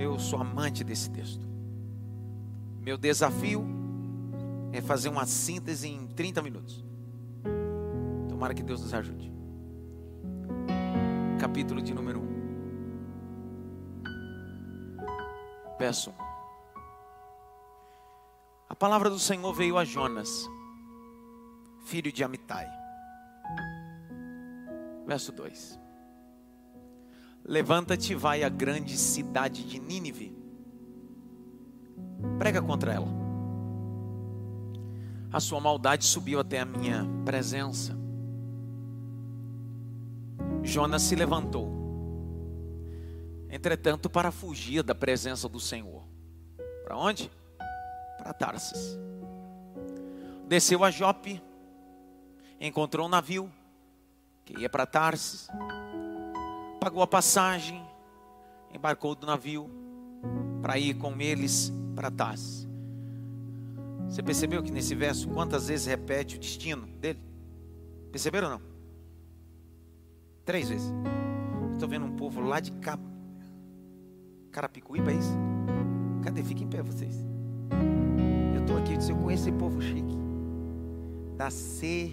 Eu sou amante desse texto. Meu desafio é fazer uma síntese em 30 minutos. Tomara que Deus nos ajude. Capítulo de número 1. Verso 1. A palavra do Senhor veio a Jonas, filho de Amitai. Verso 2. Levanta-te e vai à grande cidade de Nínive. Prega contra ela. A sua maldade subiu até a minha presença. Jonas se levantou. Entretanto, para fugir da presença do Senhor. Para onde? Para Tarsis. Desceu a Jope, encontrou um navio que ia para Tarsis pagou a passagem, embarcou do navio para ir com eles para Tarsis. Você percebeu que nesse verso quantas vezes repete o destino dele? Perceberam ou não? Três vezes. Estou vendo um povo lá de Cap... Carapicuíba, é isso? Cadê? Fiquem em pé vocês. Eu estou aqui, eu conheço esse povo chique. Da C...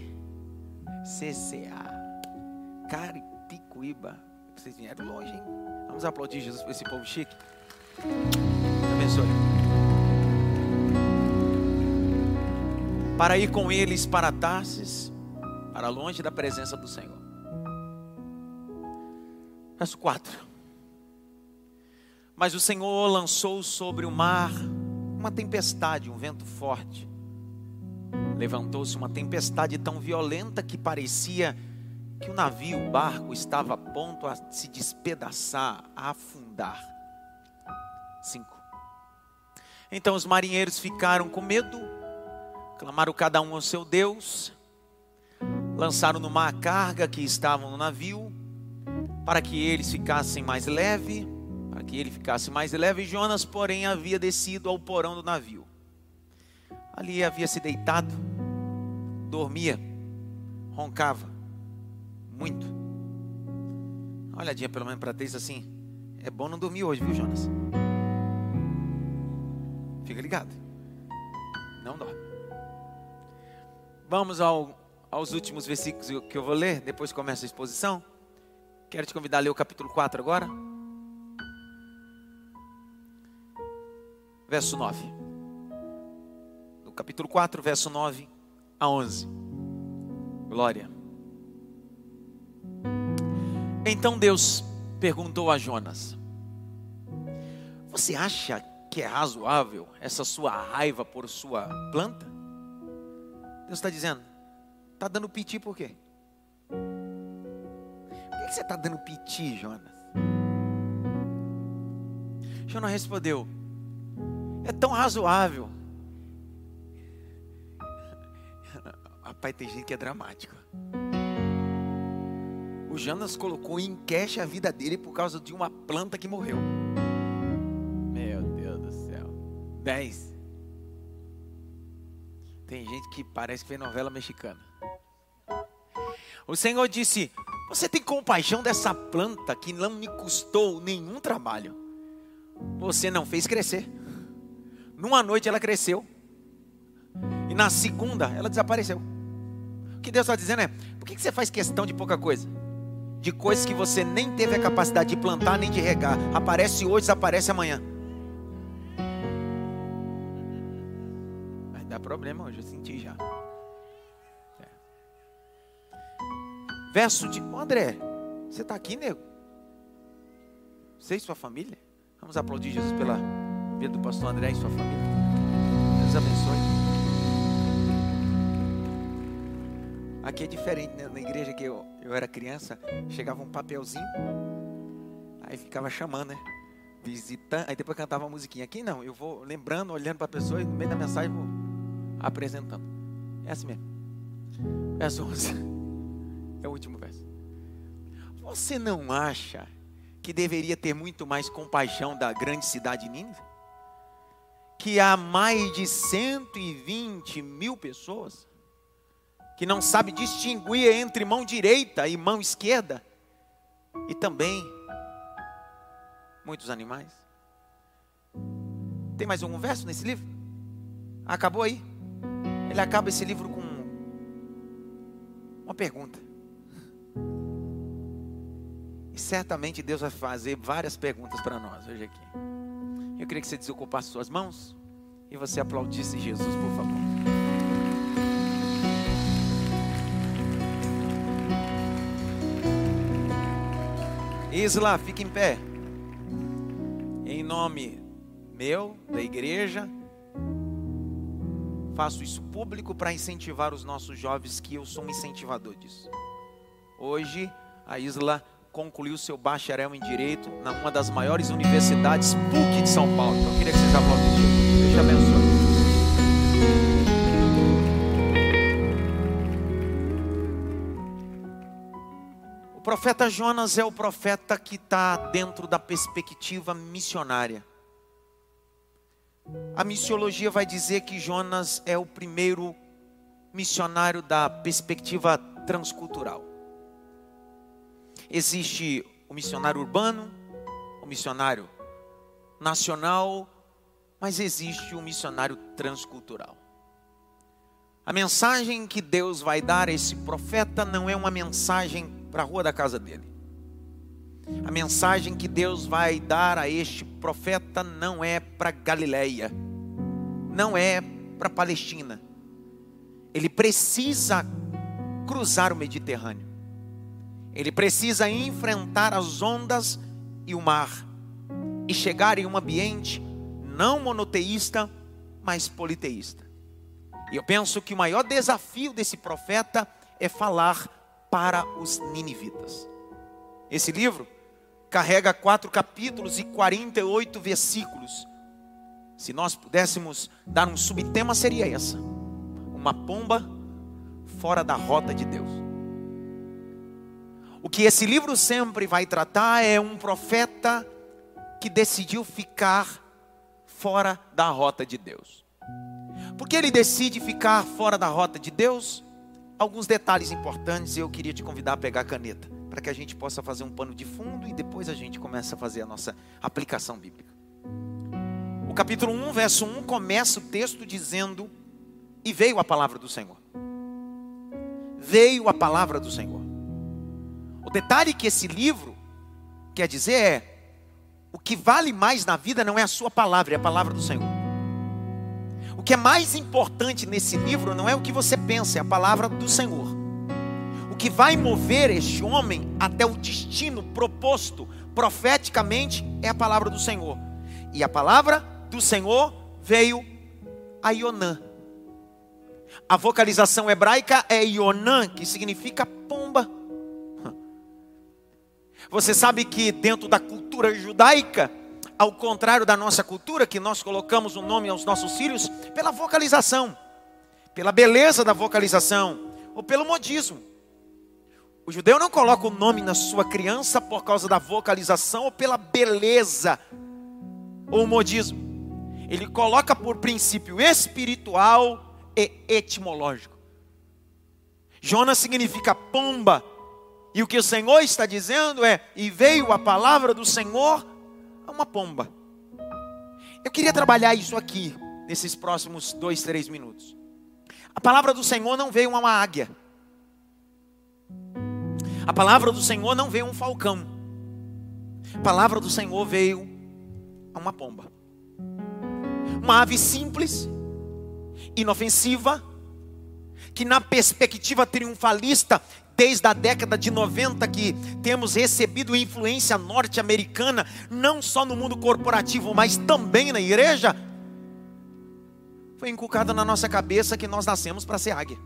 CCA. Carapicuíba. Vocês vieram longe, hein? Vamos aplaudir Jesus por esse povo chique. Abençoe. Para ir com eles para Tarsis, para longe da presença do Senhor. Verso 4. Mas o Senhor lançou sobre o mar uma tempestade, um vento forte. Levantou-se uma tempestade tão violenta que parecia que o navio, o barco, estava a ponto a se despedaçar, a afundar. 5. Então os marinheiros ficaram com medo, clamaram cada um ao seu Deus, lançaram no mar a carga que estavam no navio, para que eles ficassem mais leve, para que ele ficasse mais leve. Jonas, porém, havia descido ao porão do navio. Ali havia se deitado, dormia, roncava muito. Uma olhadinha pelo menos para três assim. É bom não dormir hoje, viu, Jonas? Fica ligado. Não dorme. Vamos ao, aos últimos versículos que eu vou ler, depois começa a exposição. Quero te convidar a ler o capítulo 4 agora. Verso 9. No capítulo 4, verso 9 a 11. Glória. Então Deus perguntou a Jonas: Você acha que é razoável essa sua raiva por sua planta? Deus está dizendo: Está dando piti por quê? Por que você está dando piti, Jonas? Jonas respondeu: É tão razoável. Rapaz, tem gente que é dramático. O Jonas colocou em cash a vida dele por causa de uma planta que morreu. Meu Deus do céu. Dez. Tem gente que parece que fez novela mexicana. O Senhor disse: Você tem compaixão dessa planta que não me custou nenhum trabalho. Você não fez crescer. Numa noite ela cresceu. E na segunda ela desapareceu. O que Deus está dizendo é: por que você faz questão de pouca coisa? De coisas que você nem teve a capacidade de plantar nem de regar. Aparece hoje, desaparece amanhã. Vai dar problema hoje, eu senti já. É. Verso de. Ô André, você está aqui, nego? Você e sua família? Vamos aplaudir Jesus pela vida do pastor André e sua família. Deus abençoe. Aqui é diferente, né? Na igreja que eu, eu era criança, chegava um papelzinho, aí ficava chamando, né? Visitando, aí depois cantava uma musiquinha. Aqui não, eu vou lembrando, olhando para a pessoa e no meio da mensagem vou apresentando. É assim mesmo. Verso 11. É o último verso. Você não acha que deveria ter muito mais compaixão da grande cidade de Nínive? Que há mais de 120 mil pessoas que não sabe distinguir entre mão direita e mão esquerda, e também muitos animais. Tem mais algum verso nesse livro? Acabou aí? Ele acaba esse livro com uma pergunta. E certamente Deus vai fazer várias perguntas para nós hoje aqui. Eu queria que você desocupasse suas mãos e você aplaudisse Jesus, por favor. Isla, fique em pé. Em nome meu, da igreja, faço isso público para incentivar os nossos jovens, que eu sou um incentivador disso. Hoje, a Isla concluiu seu bacharel em Direito na uma das maiores universidades PUC de São Paulo. Então, eu queria que vocês aplaudissem. Deus te abençoe. Profeta Jonas é o profeta que está dentro da perspectiva missionária. A missiologia vai dizer que Jonas é o primeiro missionário da perspectiva transcultural. Existe o missionário urbano, o missionário nacional, mas existe o missionário transcultural. A mensagem que Deus vai dar a esse profeta não é uma mensagem para a rua da casa dele. A mensagem que Deus vai dar a este profeta não é para Galileia, não é para Palestina. Ele precisa cruzar o Mediterrâneo. Ele precisa enfrentar as ondas e o mar e chegar em um ambiente não monoteísta, mas politeísta. E eu penso que o maior desafio desse profeta é falar para os ninivitas. Esse livro carrega quatro capítulos e 48 versículos. Se nós pudéssemos dar um subtema, seria essa: uma pomba fora da rota de Deus. O que esse livro sempre vai tratar é um profeta que decidiu ficar fora da rota de Deus. Por que ele decide ficar fora da rota de Deus? Alguns detalhes importantes e eu queria te convidar a pegar a caneta para que a gente possa fazer um pano de fundo e depois a gente começa a fazer a nossa aplicação bíblica. O capítulo 1, verso 1 começa o texto dizendo: E veio a palavra do Senhor. Veio a palavra do Senhor. O detalhe que esse livro quer dizer é: o que vale mais na vida não é a sua palavra, é a palavra do Senhor. O que é mais importante nesse livro não é o que você pensa, é a palavra do Senhor que vai mover este homem até o destino proposto profeticamente é a palavra do Senhor. E a palavra do Senhor veio a Ionã. A vocalização hebraica é Ionã, que significa pomba. Você sabe que dentro da cultura judaica, ao contrário da nossa cultura, que nós colocamos o nome aos nossos filhos pela vocalização, pela beleza da vocalização, ou pelo modismo. O judeu não coloca o nome na sua criança por causa da vocalização ou pela beleza ou modismo. Ele coloca por princípio espiritual e etimológico. Jonas significa pomba. E o que o Senhor está dizendo é: e veio a palavra do Senhor a uma pomba. Eu queria trabalhar isso aqui, nesses próximos dois, três minutos. A palavra do Senhor não veio a uma águia. A palavra do Senhor não veio um falcão. A palavra do Senhor veio a uma pomba. Uma ave simples, inofensiva, que na perspectiva triunfalista desde a década de 90 que temos recebido influência norte-americana, não só no mundo corporativo, mas também na igreja, foi inculcada na nossa cabeça que nós nascemos para ser águia.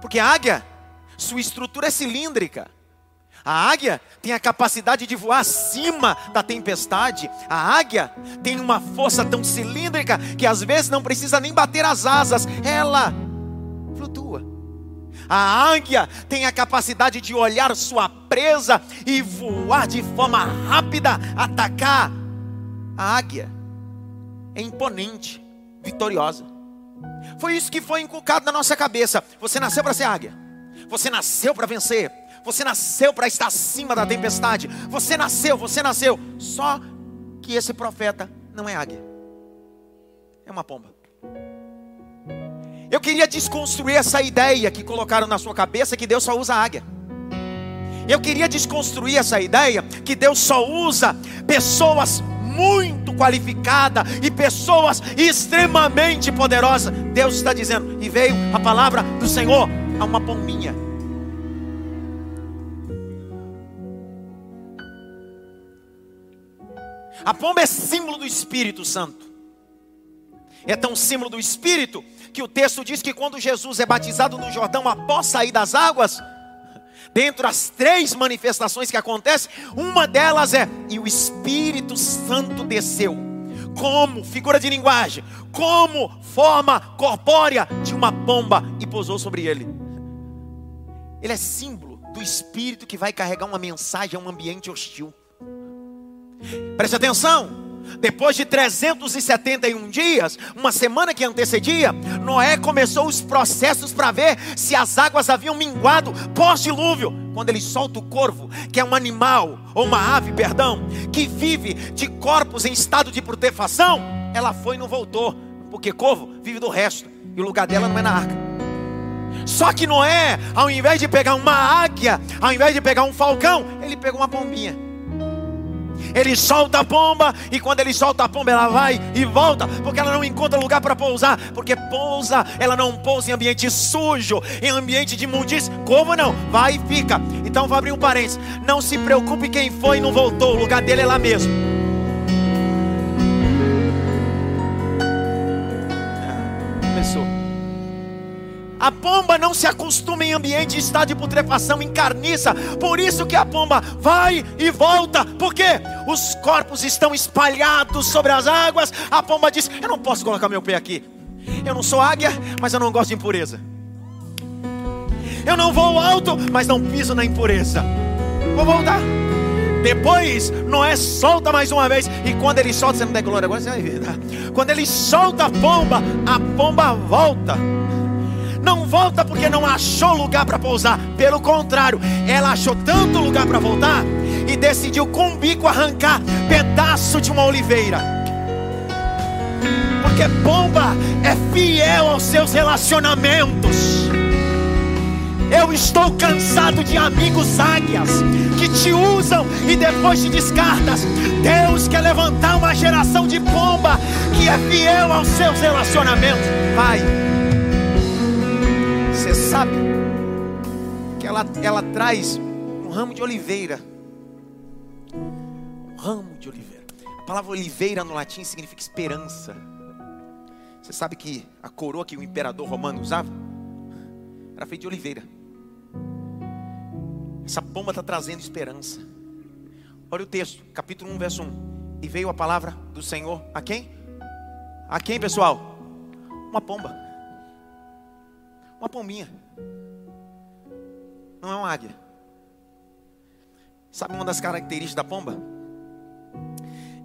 Porque águia sua estrutura é cilíndrica. A águia tem a capacidade de voar acima da tempestade. A águia tem uma força tão cilíndrica que às vezes não precisa nem bater as asas, ela flutua. A águia tem a capacidade de olhar sua presa e voar de forma rápida, atacar. A águia é imponente, vitoriosa. Foi isso que foi inculcado na nossa cabeça. Você nasceu para ser águia. Você nasceu para vencer. Você nasceu para estar acima da tempestade. Você nasceu, você nasceu. Só que esse profeta não é águia. É uma pomba. Eu queria desconstruir essa ideia que colocaram na sua cabeça que Deus só usa águia. Eu queria desconstruir essa ideia que Deus só usa pessoas muito qualificadas e pessoas extremamente poderosas. Deus está dizendo, e veio a palavra do Senhor a uma pombinha. A pomba é símbolo do Espírito Santo. É tão símbolo do Espírito que o texto diz que quando Jesus é batizado no Jordão após sair das águas, dentro das três manifestações que acontecem, uma delas é e o Espírito Santo desceu. Como figura de linguagem, como forma corpórea de uma pomba e pousou sobre ele. Ele é símbolo do Espírito que vai carregar uma mensagem a um ambiente hostil. Preste atenção. Depois de 371 dias, uma semana que antecedia, Noé começou os processos para ver se as águas haviam minguado pós-dilúvio. Quando ele solta o corvo, que é um animal, ou uma ave, perdão, que vive de corpos em estado de putrefação, ela foi e não voltou, porque corvo vive do resto, e o lugar dela não é na arca. Só que Noé, ao invés de pegar uma águia, ao invés de pegar um falcão, ele pegou uma pombinha ele solta a pomba, e quando ele solta a pomba, ela vai e volta, porque ela não encontra lugar para pousar, porque pousa, ela não pousa em ambiente sujo, em ambiente de imundícia. Como não? Vai e fica. Então vou abrir um parênteses. Não se preocupe quem foi e não voltou, o lugar dele é lá mesmo. A pomba não se acostuma em ambiente de estado de putrefação, em carniça. Por isso que a pomba vai e volta. Porque os corpos estão espalhados sobre as águas. A pomba diz: Eu não posso colocar meu pé aqui. Eu não sou águia, mas eu não gosto de impureza. Eu não vou alto, mas não piso na impureza. Vou voltar. Depois, Noé solta mais uma vez. E quando ele solta, você não der glória agora, você vai ver. Tá? Quando ele solta a pomba, a pomba volta não volta porque não achou lugar para pousar. Pelo contrário, ela achou tanto lugar para voltar e decidiu com o bico arrancar pedaço de uma oliveira. Porque pomba é fiel aos seus relacionamentos. Eu estou cansado de amigos águias que te usam e depois te descartas. Deus quer levantar uma geração de pomba que é fiel aos seus relacionamentos. Vai você sabe que ela, ela traz um ramo de oliveira. Um ramo de oliveira. A palavra oliveira no latim significa esperança. Você sabe que a coroa que o imperador romano usava era feita de oliveira. Essa pomba está trazendo esperança. Olha o texto, capítulo 1, verso 1. E veio a palavra do Senhor a quem? A quem, pessoal? Uma pomba. Uma pombinha. Não é uma águia. Sabe uma das características da pomba?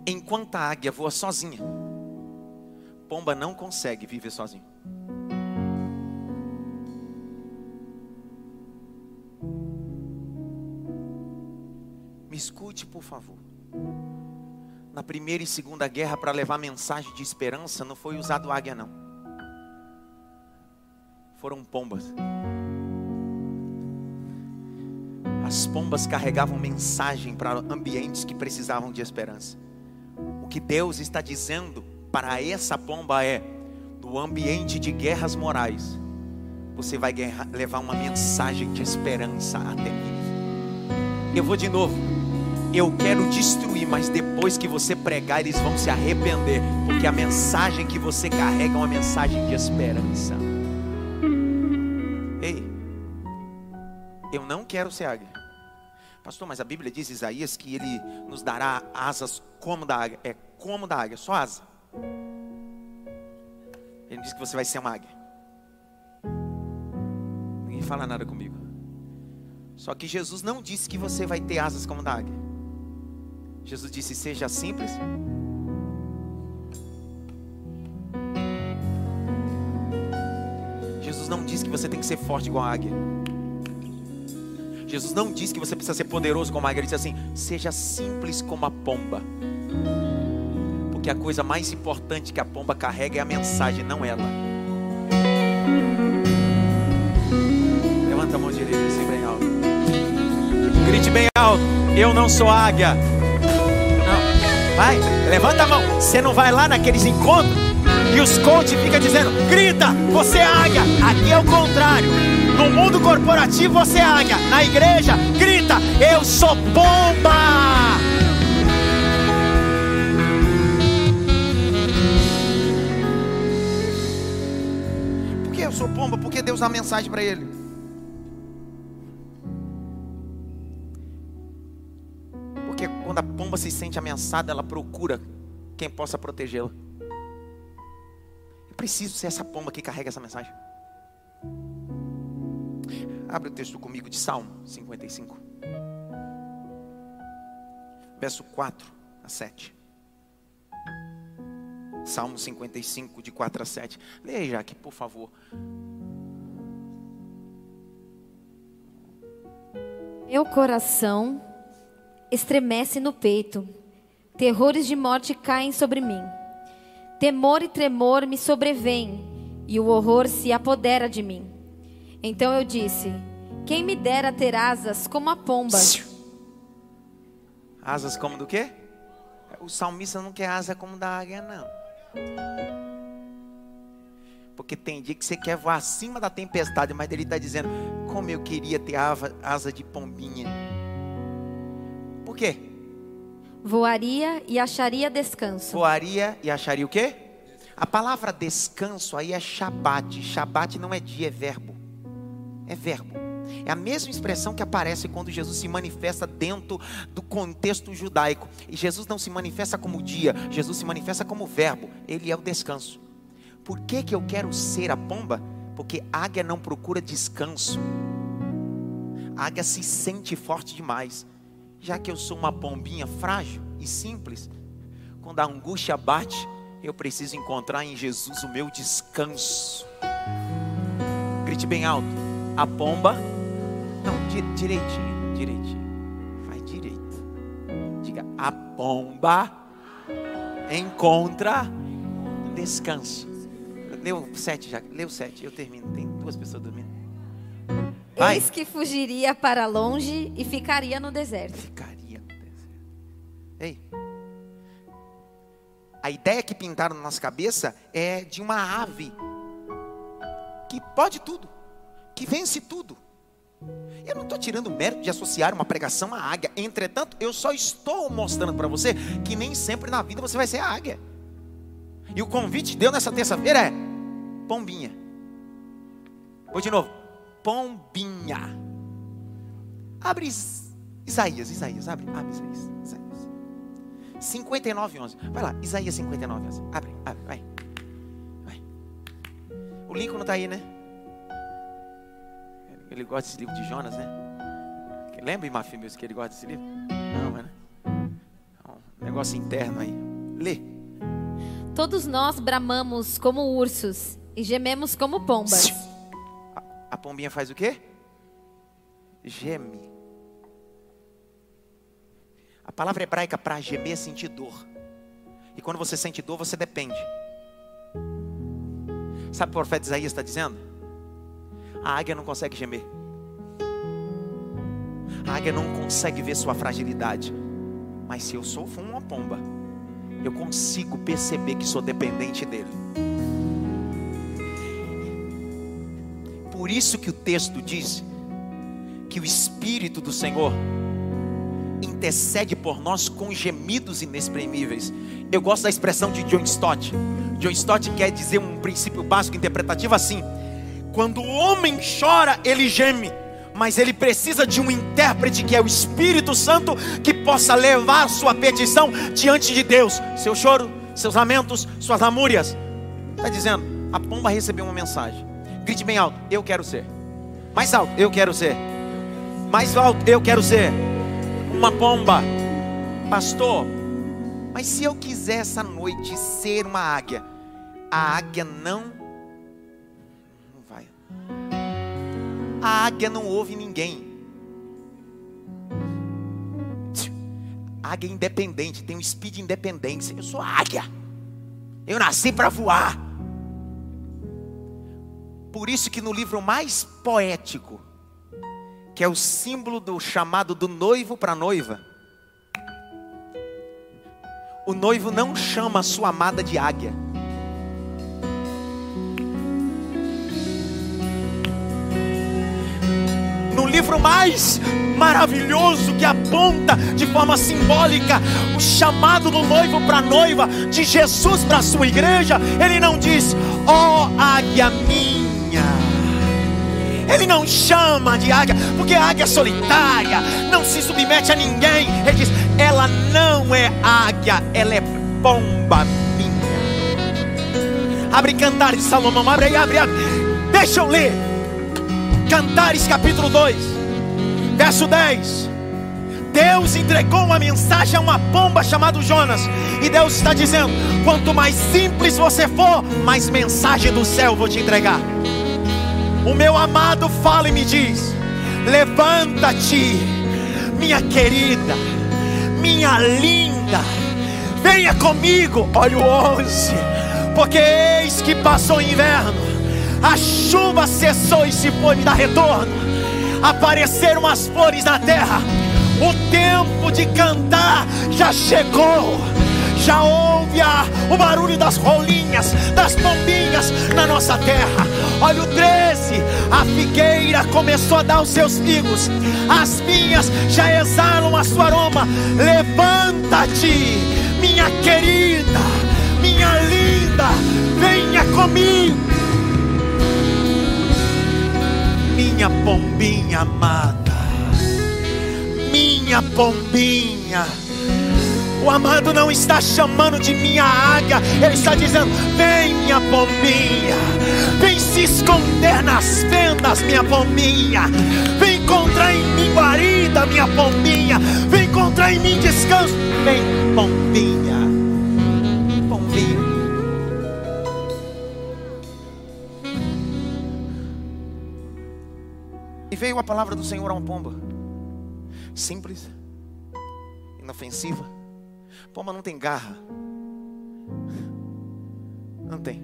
Enquanto a águia voa sozinha, pomba não consegue viver sozinho. Me escute, por favor. Na primeira e segunda guerra, para levar mensagem de esperança, não foi usado águia, não foram pombas. As pombas carregavam mensagem para ambientes que precisavam de esperança. O que Deus está dizendo para essa pomba é: no ambiente de guerras morais, você vai levar uma mensagem de esperança até mim. Eu vou de novo. Eu quero destruir, mas depois que você pregar, eles vão se arrepender, porque a mensagem que você carrega é uma mensagem de esperança. Não quero ser águia. Pastor, mas a Bíblia diz Isaías que ele nos dará asas como da águia. É como da águia, só asa. Ele diz que você vai ser uma águia. Ninguém fala nada comigo. Só que Jesus não disse que você vai ter asas como da águia. Jesus disse: seja simples. Jesus não disse que você tem que ser forte igual a águia. Jesus não diz que você precisa ser poderoso como a águia, ele diz assim: seja simples como a pomba. Porque a coisa mais importante que a pomba carrega é a mensagem, não ela. Levanta a mão direita assim bem alto. Grite bem alto. Eu não sou águia. Não. Vai, levanta a mão. Você não vai lá naqueles encontros e os coaches ficam dizendo: grita, você é águia. Aqui é o contrário. No mundo corporativo você é águia. Na igreja, grita, eu sou pomba. Por que eu sou pomba? Porque Deus dá mensagem para ele. Porque quando a pomba se sente ameaçada, ela procura quem possa protegê-la. Eu preciso ser essa pomba que carrega essa mensagem. Abre o texto comigo de Salmo 55, verso 4 a 7. Salmo 55, de 4 a 7. Leia, aqui, por favor. Meu coração estremece no peito, terrores de morte caem sobre mim. Temor e tremor me sobrevêm, e o horror se apodera de mim. Então eu disse: Quem me dera ter asas como a pomba? Asas como do quê? O salmista não quer asa como da águia, não. Porque tem dia que você quer voar acima da tempestade, mas ele está dizendo: Como eu queria ter asa de pombinha. Por quê? Voaria e acharia descanso. Voaria e acharia o quê? A palavra descanso aí é Shabat. Shabat não é dia, é verbo é verbo. É a mesma expressão que aparece quando Jesus se manifesta dentro do contexto judaico. E Jesus não se manifesta como dia, Jesus se manifesta como verbo. Ele é o descanso. Por que, que eu quero ser a pomba? Porque águia não procura descanso. Águia se sente forte demais. Já que eu sou uma pombinha frágil e simples, quando a angústia bate, eu preciso encontrar em Jesus o meu descanso. Grite bem alto a pomba. Não, di, direitinho, direitinho. Faz direito. Diga, a pomba encontra descanso. Leu sete já, leu sete, eu termino. Tem duas pessoas dormindo. Vai. Eis que fugiria para longe e ficaria no deserto. Ficaria no deserto. Ei. A ideia que pintaram na nossa cabeça é de uma ave que pode tudo que vence tudo. Eu não estou tirando o mérito de associar uma pregação à águia. Entretanto, eu só estou mostrando para você que nem sempre na vida você vai ser a águia. E o convite de Deus nessa terça-feira é pombinha. Vou de novo. Pombinha. Abre Isaías, Isaías, abre, abre Isaías. Isaías. 59, 11. Vai lá, Isaías 59, 11. Abre, abre, vai. vai. O Lincoln não está aí, né? Ele gosta desse livro de Jonas, né? Lembra, Mafia, meus, que ele gosta desse livro? Não, né? Um negócio interno aí. Lê. Todos nós bramamos como ursos e gememos como pombas. A, pombinha faz o quê? Geme. A palavra hebraica para gemer é sentir dor. E quando você sente dor, você depende. Sabe o profeta Isaías está dizendo? A águia não consegue gemer. A águia não consegue ver sua fragilidade. Mas se eu sou uma pomba, eu consigo perceber que sou dependente dele. Por isso que o texto diz que o Espírito do Senhor intercede por nós com gemidos inexprimíveis. Eu gosto da expressão de John Stott. John Stott quer dizer um princípio básico interpretativo assim: quando o homem chora, ele geme. Mas ele precisa de um intérprete que é o Espírito Santo que possa levar sua petição diante de Deus. Seu choro, seus lamentos, suas lamúrias. Está dizendo, a pomba recebeu uma mensagem. Grite bem alto, eu quero ser. Mais alto, eu quero ser. Mais alto, eu quero ser. Uma pomba. Pastor, mas se eu quiser essa noite ser uma águia, a águia não A águia não ouve ninguém. Águia independente, tem um speed independência. Eu sou águia. Eu nasci para voar. Por isso que no livro mais poético, que é o símbolo do chamado do noivo para a noiva, o noivo não chama a sua amada de águia. No livro mais maravilhoso que aponta de forma simbólica o chamado do noivo para a noiva, de Jesus para a sua igreja, ele não diz, ó oh, águia minha. Ele não chama de águia, porque a águia é solitária, não se submete a ninguém. Ele diz: ela não é águia, ela é pomba minha. Abre Cantares de Salomão, abre aí, abre, abre. Deixa eu ler. Cantares capítulo 2, verso 10. Deus entregou uma mensagem a uma pomba chamada Jonas. E Deus está dizendo: quanto mais simples você for, mais mensagem do céu vou te entregar. O meu amado fala e me diz: levanta-te, minha querida minha linda, venha comigo. Olha o 11, porque eis que passou o inverno, a chuva cessou e se foi me dar retorno. Apareceram as flores na terra, o tempo de cantar já chegou. Já ouve a, o barulho das rolinhas, das pombinhas na nossa terra. Olha o 13: a figueira começou a dar os seus figos, as vinhas já exalam a sua aroma. Levanta-te, minha querida, minha linda, venha comigo. Minha pombinha amada, minha pombinha o amado não está chamando de minha águia, ele está dizendo: Vem, minha pombinha, vem se esconder nas fendas, minha pombinha, vem encontrar em mim guarida, minha pombinha, vem encontrar em mim descanso, vem, pombinha, pombinha. E veio a palavra do Senhor a uma pomba, simples, inofensiva Pomba não tem garra. Não tem.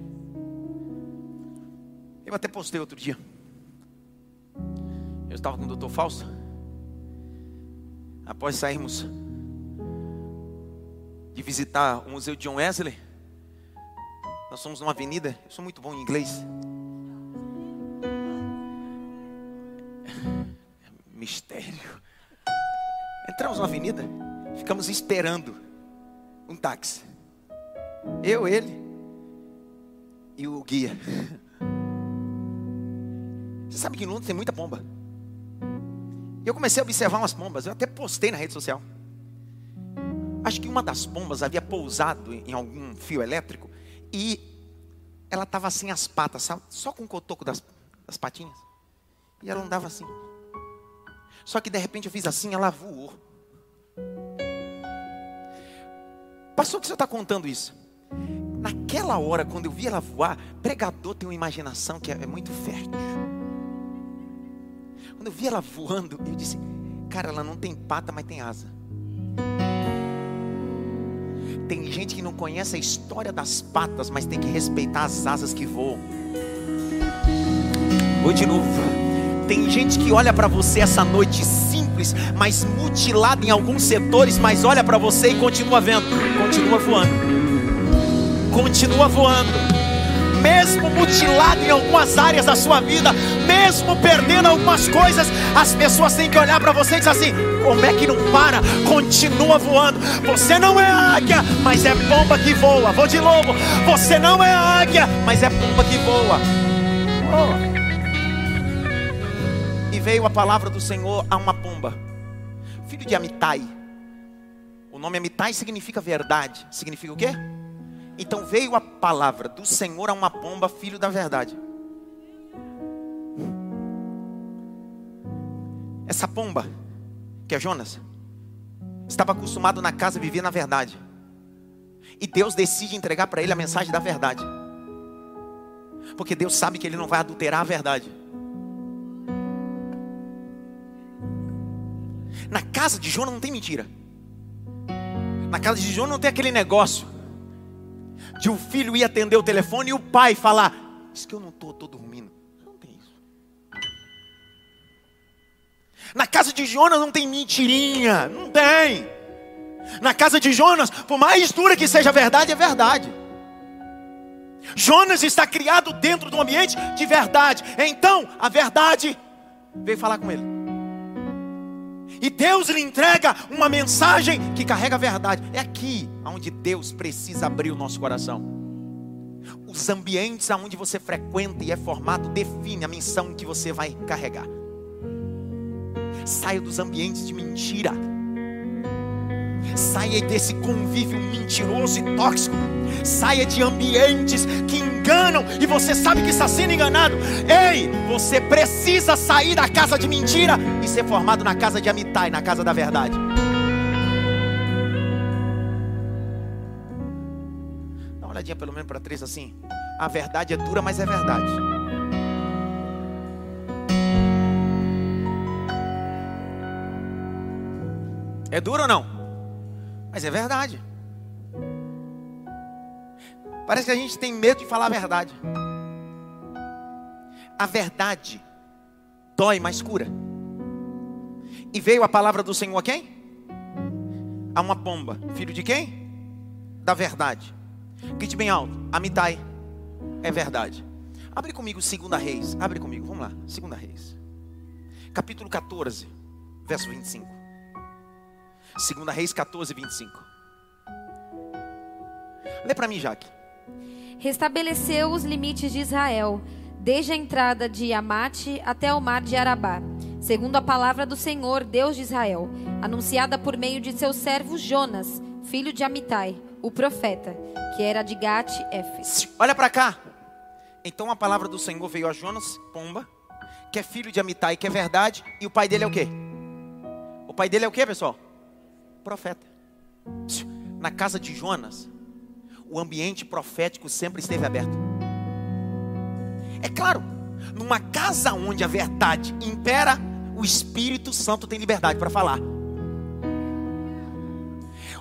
Eu até postei outro dia. Eu estava com o doutor Fausto. Após sairmos de visitar o Museu de John Wesley, nós fomos numa avenida. Eu sou muito bom em inglês. Mistério. Entramos na avenida, ficamos esperando um táxi. Eu, ele e o guia. Você sabe que em Londres tem muita pomba. E eu comecei a observar umas pombas. Eu até postei na rede social. Acho que uma das pombas havia pousado em algum fio elétrico e ela estava assim as patas, sabe? só com o cotoco das, das patinhas. E ela andava assim. Só que de repente eu fiz assim, ela voou. Pastor, que você está contando isso? Naquela hora, quando eu vi ela voar, pregador tem uma imaginação que é, é muito fértil. Quando eu vi ela voando, eu disse: Cara, ela não tem pata, mas tem asa. Tem gente que não conhece a história das patas, mas tem que respeitar as asas que voam. Vou de novo. Tem gente que olha para você essa noite simples, mas mutilada em alguns setores, mas olha para você e continua vendo, continua voando. Continua voando. Mesmo mutilado em algumas áreas da sua vida, mesmo perdendo algumas coisas, as pessoas têm que olhar para você e dizer assim: como é que não para? Continua voando. Você não é águia, mas é pomba que voa. Vou de novo. Você não é águia, mas é pomba que voa. Oh veio a palavra do Senhor a uma pomba, filho de Amitai. O nome Amitai significa verdade. Significa o quê? Então veio a palavra do Senhor a uma pomba, filho da verdade. Essa pomba, que é Jonas, estava acostumado na casa a viver na verdade. E Deus decide entregar para ele a mensagem da verdade. Porque Deus sabe que ele não vai adulterar a verdade. Na casa de Jonas não tem mentira. Na casa de Jonas não tem aquele negócio de o filho ir atender o telefone e o pai falar: Diz que eu não estou, estou dormindo. Não tem isso. Na casa de Jonas não tem mentirinha. Não tem. Na casa de Jonas, por mais dura que seja a verdade, é verdade. Jonas está criado dentro de um ambiente de verdade. Então, a verdade veio falar com ele. E Deus lhe entrega uma mensagem que carrega a verdade. É aqui onde Deus precisa abrir o nosso coração. Os ambientes aonde você frequenta e é formado define a missão que você vai carregar. Saia dos ambientes de mentira. Saia desse convívio mentiroso e tóxico. Saia de ambientes que enganam e você sabe que está sendo enganado. Ei, você precisa sair da casa de mentira e ser formado na casa de Amitai, na casa da verdade. Dá uma olhadinha pelo menos para três assim. A verdade é dura, mas é verdade. É duro ou não? Mas é verdade. Parece que a gente tem medo de falar a verdade. A verdade dói, mas cura. E veio a palavra do Senhor a quem? A uma pomba. Filho de quem? Da verdade. Grite bem alto. Amitai. É verdade. Abre comigo 2 Reis. Abre comigo. Vamos lá. 2 Reis. Capítulo 14, verso 25. 2 Reis 14, 25. Lê para mim, Jaque. Restabeleceu os limites de Israel, desde a entrada de Amate até o mar de Arabá, segundo a palavra do Senhor, Deus de Israel, anunciada por meio de seu servo Jonas, filho de Amitai, o profeta, que era de Gate Efes. Olha para cá. Então a palavra do Senhor veio a Jonas, pomba, que é filho de Amitai, que é verdade, e o pai dele é o quê? O pai dele é o quê, pessoal? Profeta. Na casa de Jonas, o ambiente profético sempre esteve aberto. É claro, numa casa onde a verdade impera, o Espírito Santo tem liberdade para falar.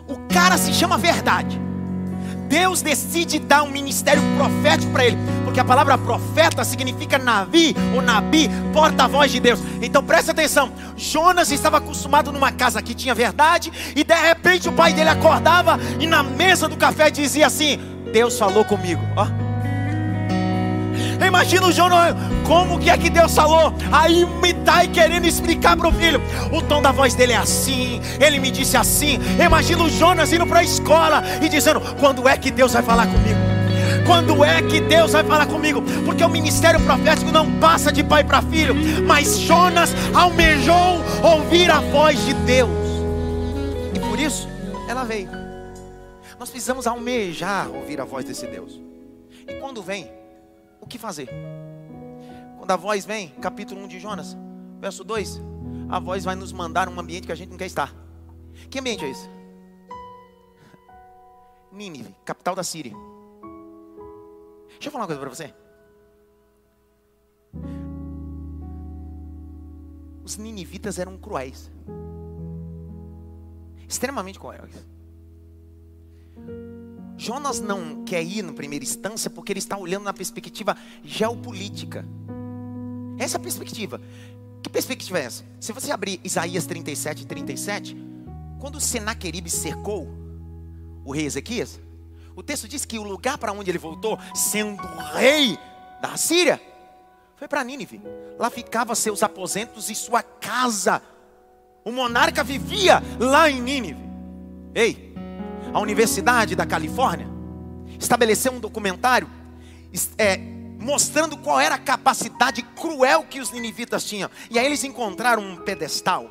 O cara se chama verdade. Deus decide dar um ministério profético para ele, porque a palavra profeta significa navi ou nabi, porta-voz de Deus. Então presta atenção: Jonas estava acostumado numa casa que tinha verdade, e de repente o pai dele acordava e na mesa do café dizia assim: Deus falou comigo. Ó. Imagina o Jonas, como que é que Deus falou? Aí me tá querendo explicar para o filho. O tom da voz dele é assim, ele me disse assim. Imagina o Jonas indo para a escola e dizendo: Quando é que Deus vai falar comigo? Quando é que Deus vai falar comigo? Porque o ministério profético não passa de pai para filho, mas Jonas almejou ouvir a voz de Deus, e por isso ela veio. Nós precisamos almejar ouvir a voz desse Deus, e quando vem, o que fazer? Quando a voz vem, capítulo 1 de Jonas, verso 2, a voz vai nos mandar um ambiente que a gente não quer estar. Que ambiente é esse? Nínive, capital da Síria. Deixa eu falar uma coisa para você. Os ninivitas eram cruéis. Extremamente cruéis. Jonas não quer ir na primeira instância porque ele está olhando na perspectiva geopolítica. Essa é a perspectiva. Que perspectiva é essa? Se você abrir Isaías 37, 37, quando Senaqueribe cercou o rei Ezequias, o texto diz que o lugar para onde ele voltou, sendo rei da Síria, foi para Nínive. Lá ficava seus aposentos e sua casa. O monarca vivia lá em Nínive. Ei, a Universidade da Califórnia estabeleceu um documentário é, mostrando qual era a capacidade cruel que os ninivitas tinham. E aí eles encontraram um pedestal,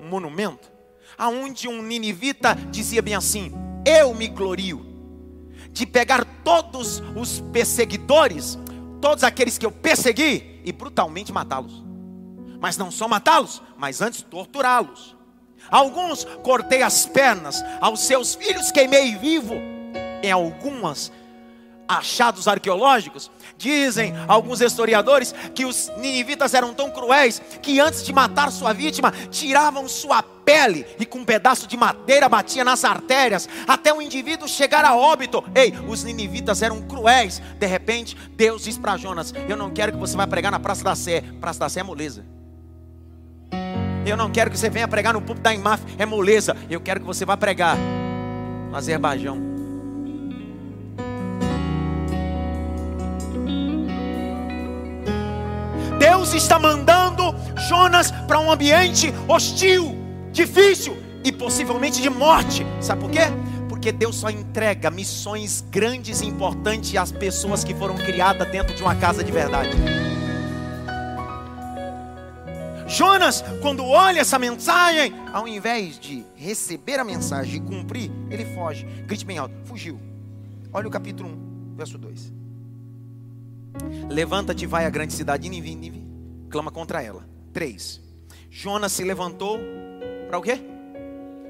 um monumento, aonde um ninivita dizia bem assim: Eu me glorio de pegar todos os perseguidores, todos aqueles que eu persegui, e brutalmente matá-los. Mas não só matá-los, mas antes torturá-los. Alguns cortei as pernas, aos seus filhos queimei vivo. Em algumas achados arqueológicos, dizem alguns historiadores que os ninivitas eram tão cruéis que antes de matar sua vítima, tiravam sua pele e com um pedaço de madeira batia nas artérias, até o indivíduo chegar a óbito. Ei, os ninivitas eram cruéis. De repente, Deus diz para Jonas: Eu não quero que você vá pregar na Praça da Sé. Praça da Sé é moleza. Eu não quero que você venha pregar no púlpito da Imaf, é moleza. Eu quero que você vá pregar no Azerbaijão. Deus está mandando Jonas para um ambiente hostil, difícil e possivelmente de morte. Sabe por quê? Porque Deus só entrega missões grandes e importantes às pessoas que foram criadas dentro de uma casa de verdade. Jonas, quando olha essa mensagem, ao invés de receber a mensagem e cumprir, ele foge. Grite bem alto: fugiu. Olha o capítulo 1, verso 2. Levanta-te e vai à grande cidade de Nínive, clama contra ela. 3. Jonas se levantou para o quê?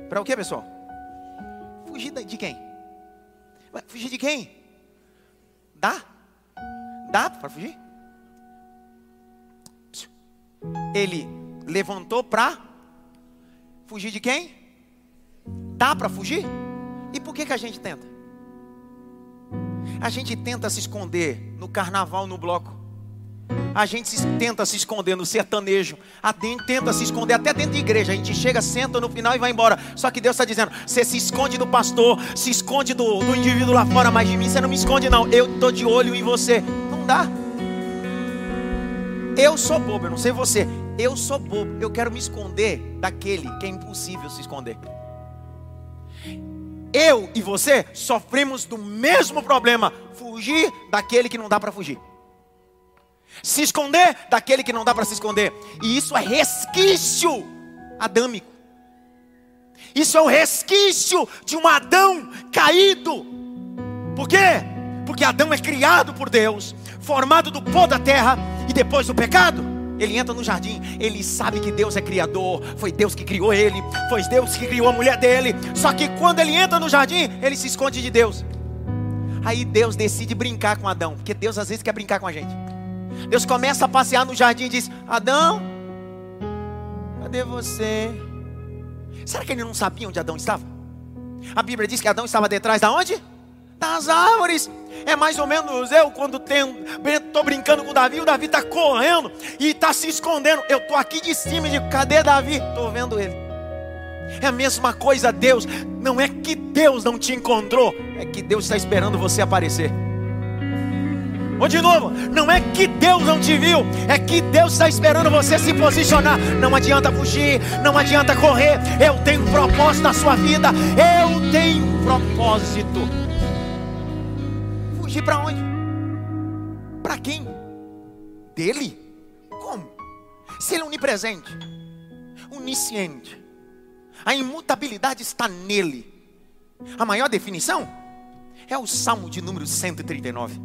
Para o quê, pessoal? Fugir de quem? Fugir de quem? Dá? Dá para fugir? Ele levantou para fugir de quem? Dá para fugir? E por que, que a gente tenta? A gente tenta se esconder no carnaval, no bloco. A gente se, tenta se esconder no sertanejo. A gente tenta se esconder até dentro de igreja. A gente chega, senta no final e vai embora. Só que Deus está dizendo: você se esconde do pastor, se esconde do, do indivíduo lá fora, mas de mim você não me esconde, não. Eu estou de olho em você. Não dá. Eu sou bobo, eu não sei você. Eu sou bobo. Eu quero me esconder daquele que é impossível se esconder. Eu e você sofremos do mesmo problema: fugir daquele que não dá para fugir. Se esconder daquele que não dá para se esconder. E isso é resquício adâmico. Isso é o resquício de um Adão caído. Por quê? Porque Adão é criado por Deus, formado do pó da terra e depois do pecado. Ele entra no jardim, ele sabe que Deus é criador, foi Deus que criou ele, foi Deus que criou a mulher dele. Só que quando ele entra no jardim, ele se esconde de Deus. Aí Deus decide brincar com Adão, porque Deus às vezes quer brincar com a gente. Deus começa a passear no jardim e diz: Adão, cadê você? Será que ele não sabia onde Adão estava? A Bíblia diz que Adão estava detrás da onde? Das árvores. É mais ou menos eu quando estou brincando com o Davi, o Davi está correndo e está se escondendo. Eu estou aqui de cima e digo, cadê Davi? Estou vendo ele. É a mesma coisa, Deus. Não é que Deus não te encontrou, é que Deus está esperando você aparecer. Ou de novo, não é que Deus não te viu, é que Deus está esperando você se posicionar. Não adianta fugir, não adianta correr. Eu tenho um propósito na sua vida, eu tenho um propósito. Fugir para onde? Para quem? Dele? Como? Se ele é onipresente, onisciente, a imutabilidade está nele. A maior definição é o Salmo de número 139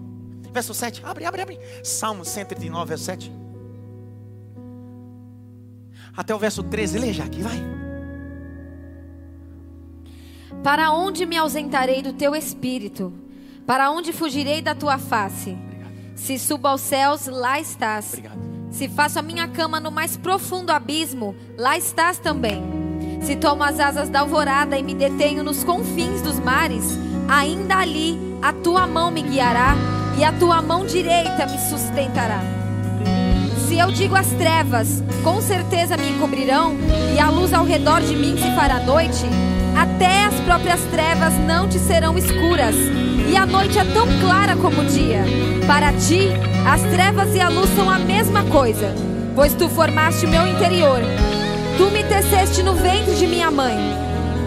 verso 7. Abre, abre, abre. Salmo 139, verso 7. Até o verso 13, leia aqui, vai. Para onde me ausentarei do teu espírito? Para onde fugirei da tua face? Obrigado. Se subo aos céus, lá estás. Obrigado. Se faço a minha cama no mais profundo abismo, lá estás também. Se tomo as asas da alvorada e me detenho nos confins dos mares, ainda ali a tua mão me guiará e a tua mão direita me sustentará. Se eu digo às trevas, com certeza me encobrirão, e a luz ao redor de mim se fará noite, até as próprias trevas não te serão escuras, e a noite é tão clara como o dia. Para ti, as trevas e a luz são a mesma coisa, pois tu formaste meu interior. Tu me teceste no ventre de minha mãe.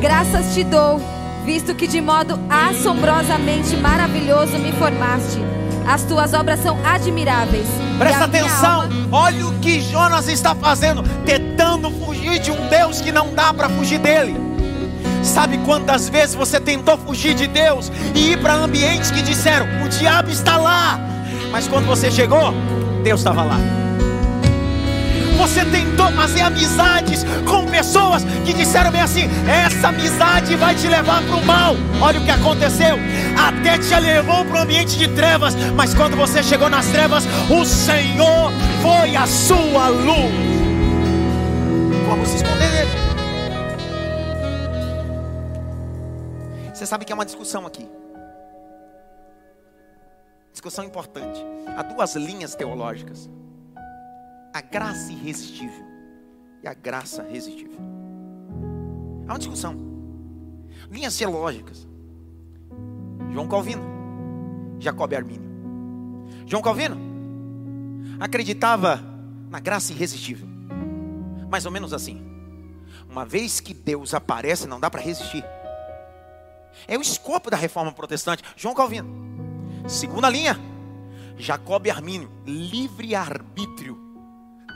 Graças te dou visto que de modo assombrosamente maravilhoso me formaste. As tuas obras são admiráveis. Presta atenção, alma... olha o que Jonas está fazendo, tentando fugir de um Deus que não dá para fugir dele. Sabe quantas vezes você tentou fugir de Deus e ir para ambientes que disseram: o diabo está lá, mas quando você chegou, Deus estava lá. Você tentou fazer amizades com pessoas que disseram bem assim: essa amizade vai te levar para o mal. Olha o que aconteceu. Até te levou para o ambiente de trevas, mas quando você chegou nas trevas, o Senhor foi a sua luz. Como se esconder Você sabe que é uma discussão aqui. Discussão importante. Há duas linhas teológicas: a graça irresistível e a graça resistível. Há uma discussão. Linhas teológicas. João Calvino, Jacob Armínio. João Calvino acreditava na graça irresistível. Mais ou menos assim. Uma vez que Deus aparece, não dá para resistir. É o escopo da reforma protestante. João Calvino. Segunda linha, Jacob Armínio, livre arbítrio.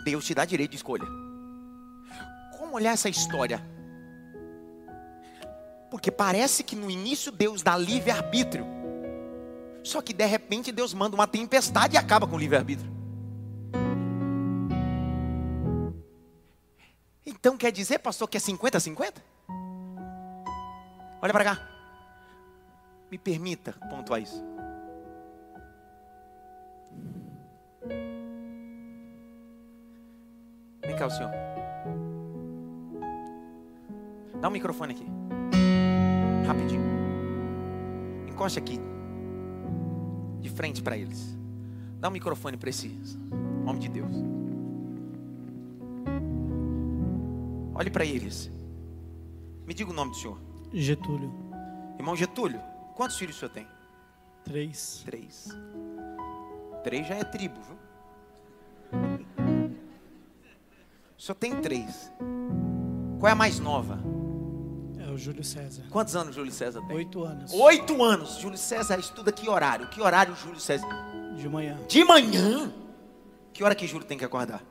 Deus te dá direito de escolha. Como olhar essa história? Porque parece que no início Deus dá livre arbítrio. Só que de repente Deus manda uma tempestade e acaba com o livre arbítrio. Então quer dizer, pastor, que é 50-50? Olha para cá. Me permita pontuar isso. Vem cá, o senhor. Dá um microfone aqui. Rapidinho. Encoste aqui. De frente para eles. Dá um microfone para esse homem de Deus. Olhe para eles. Me diga o nome do senhor. Getúlio. Irmão Getúlio, quantos filhos o senhor tem? Três. Três. Três já é tribo, viu? O senhor tem três. Qual é a mais nova? É o Júlio César. Quantos anos Júlio César tem? Oito anos. Oito anos. Júlio César estuda que horário? Que horário Júlio César? De manhã. De manhã. Que hora que Júlio tem que acordar?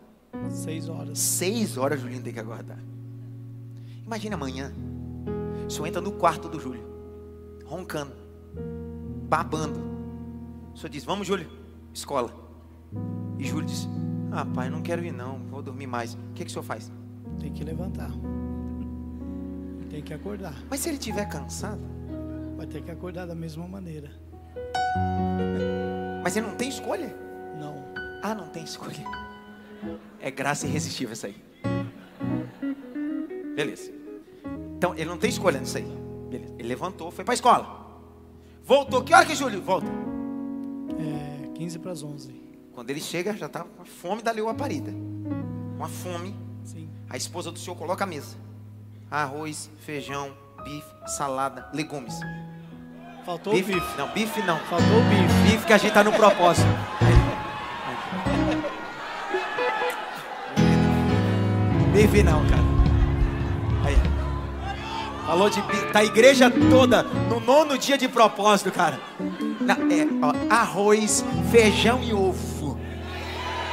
Seis horas. Seis horas Julinho tem que acordar. Imagina amanhã. O senhor entra no quarto do Júlio, roncando, babando. O senhor diz: Vamos, Júlio, escola. E Júlio diz: Ah, pai, não quero ir não, vou dormir mais. O que, que o senhor faz? Tem que levantar. Tem que acordar. Mas se ele estiver cansado, Vai ter que acordar da mesma maneira. mas ele não tem escolha? Não. Ah, não tem escolha. É graça irresistível essa aí. Beleza. Então, ele não tem escolha nisso aí. Beleza. Ele levantou, foi para a escola. Voltou. Que hora que Júlio volta? É 15 para as 11. Quando ele chega, já está com fome da leoa parida. Uma fome. Sim. A esposa do senhor coloca a mesa. Arroz, feijão, bife, salada, legumes. Faltou o bife. Não, bife não. Faltou o bife. Bife que a gente está no propósito. Bife não, cara. Falou de bife. Tá a igreja toda no nono dia de propósito, cara. Na- é, ó, arroz, feijão e ovo.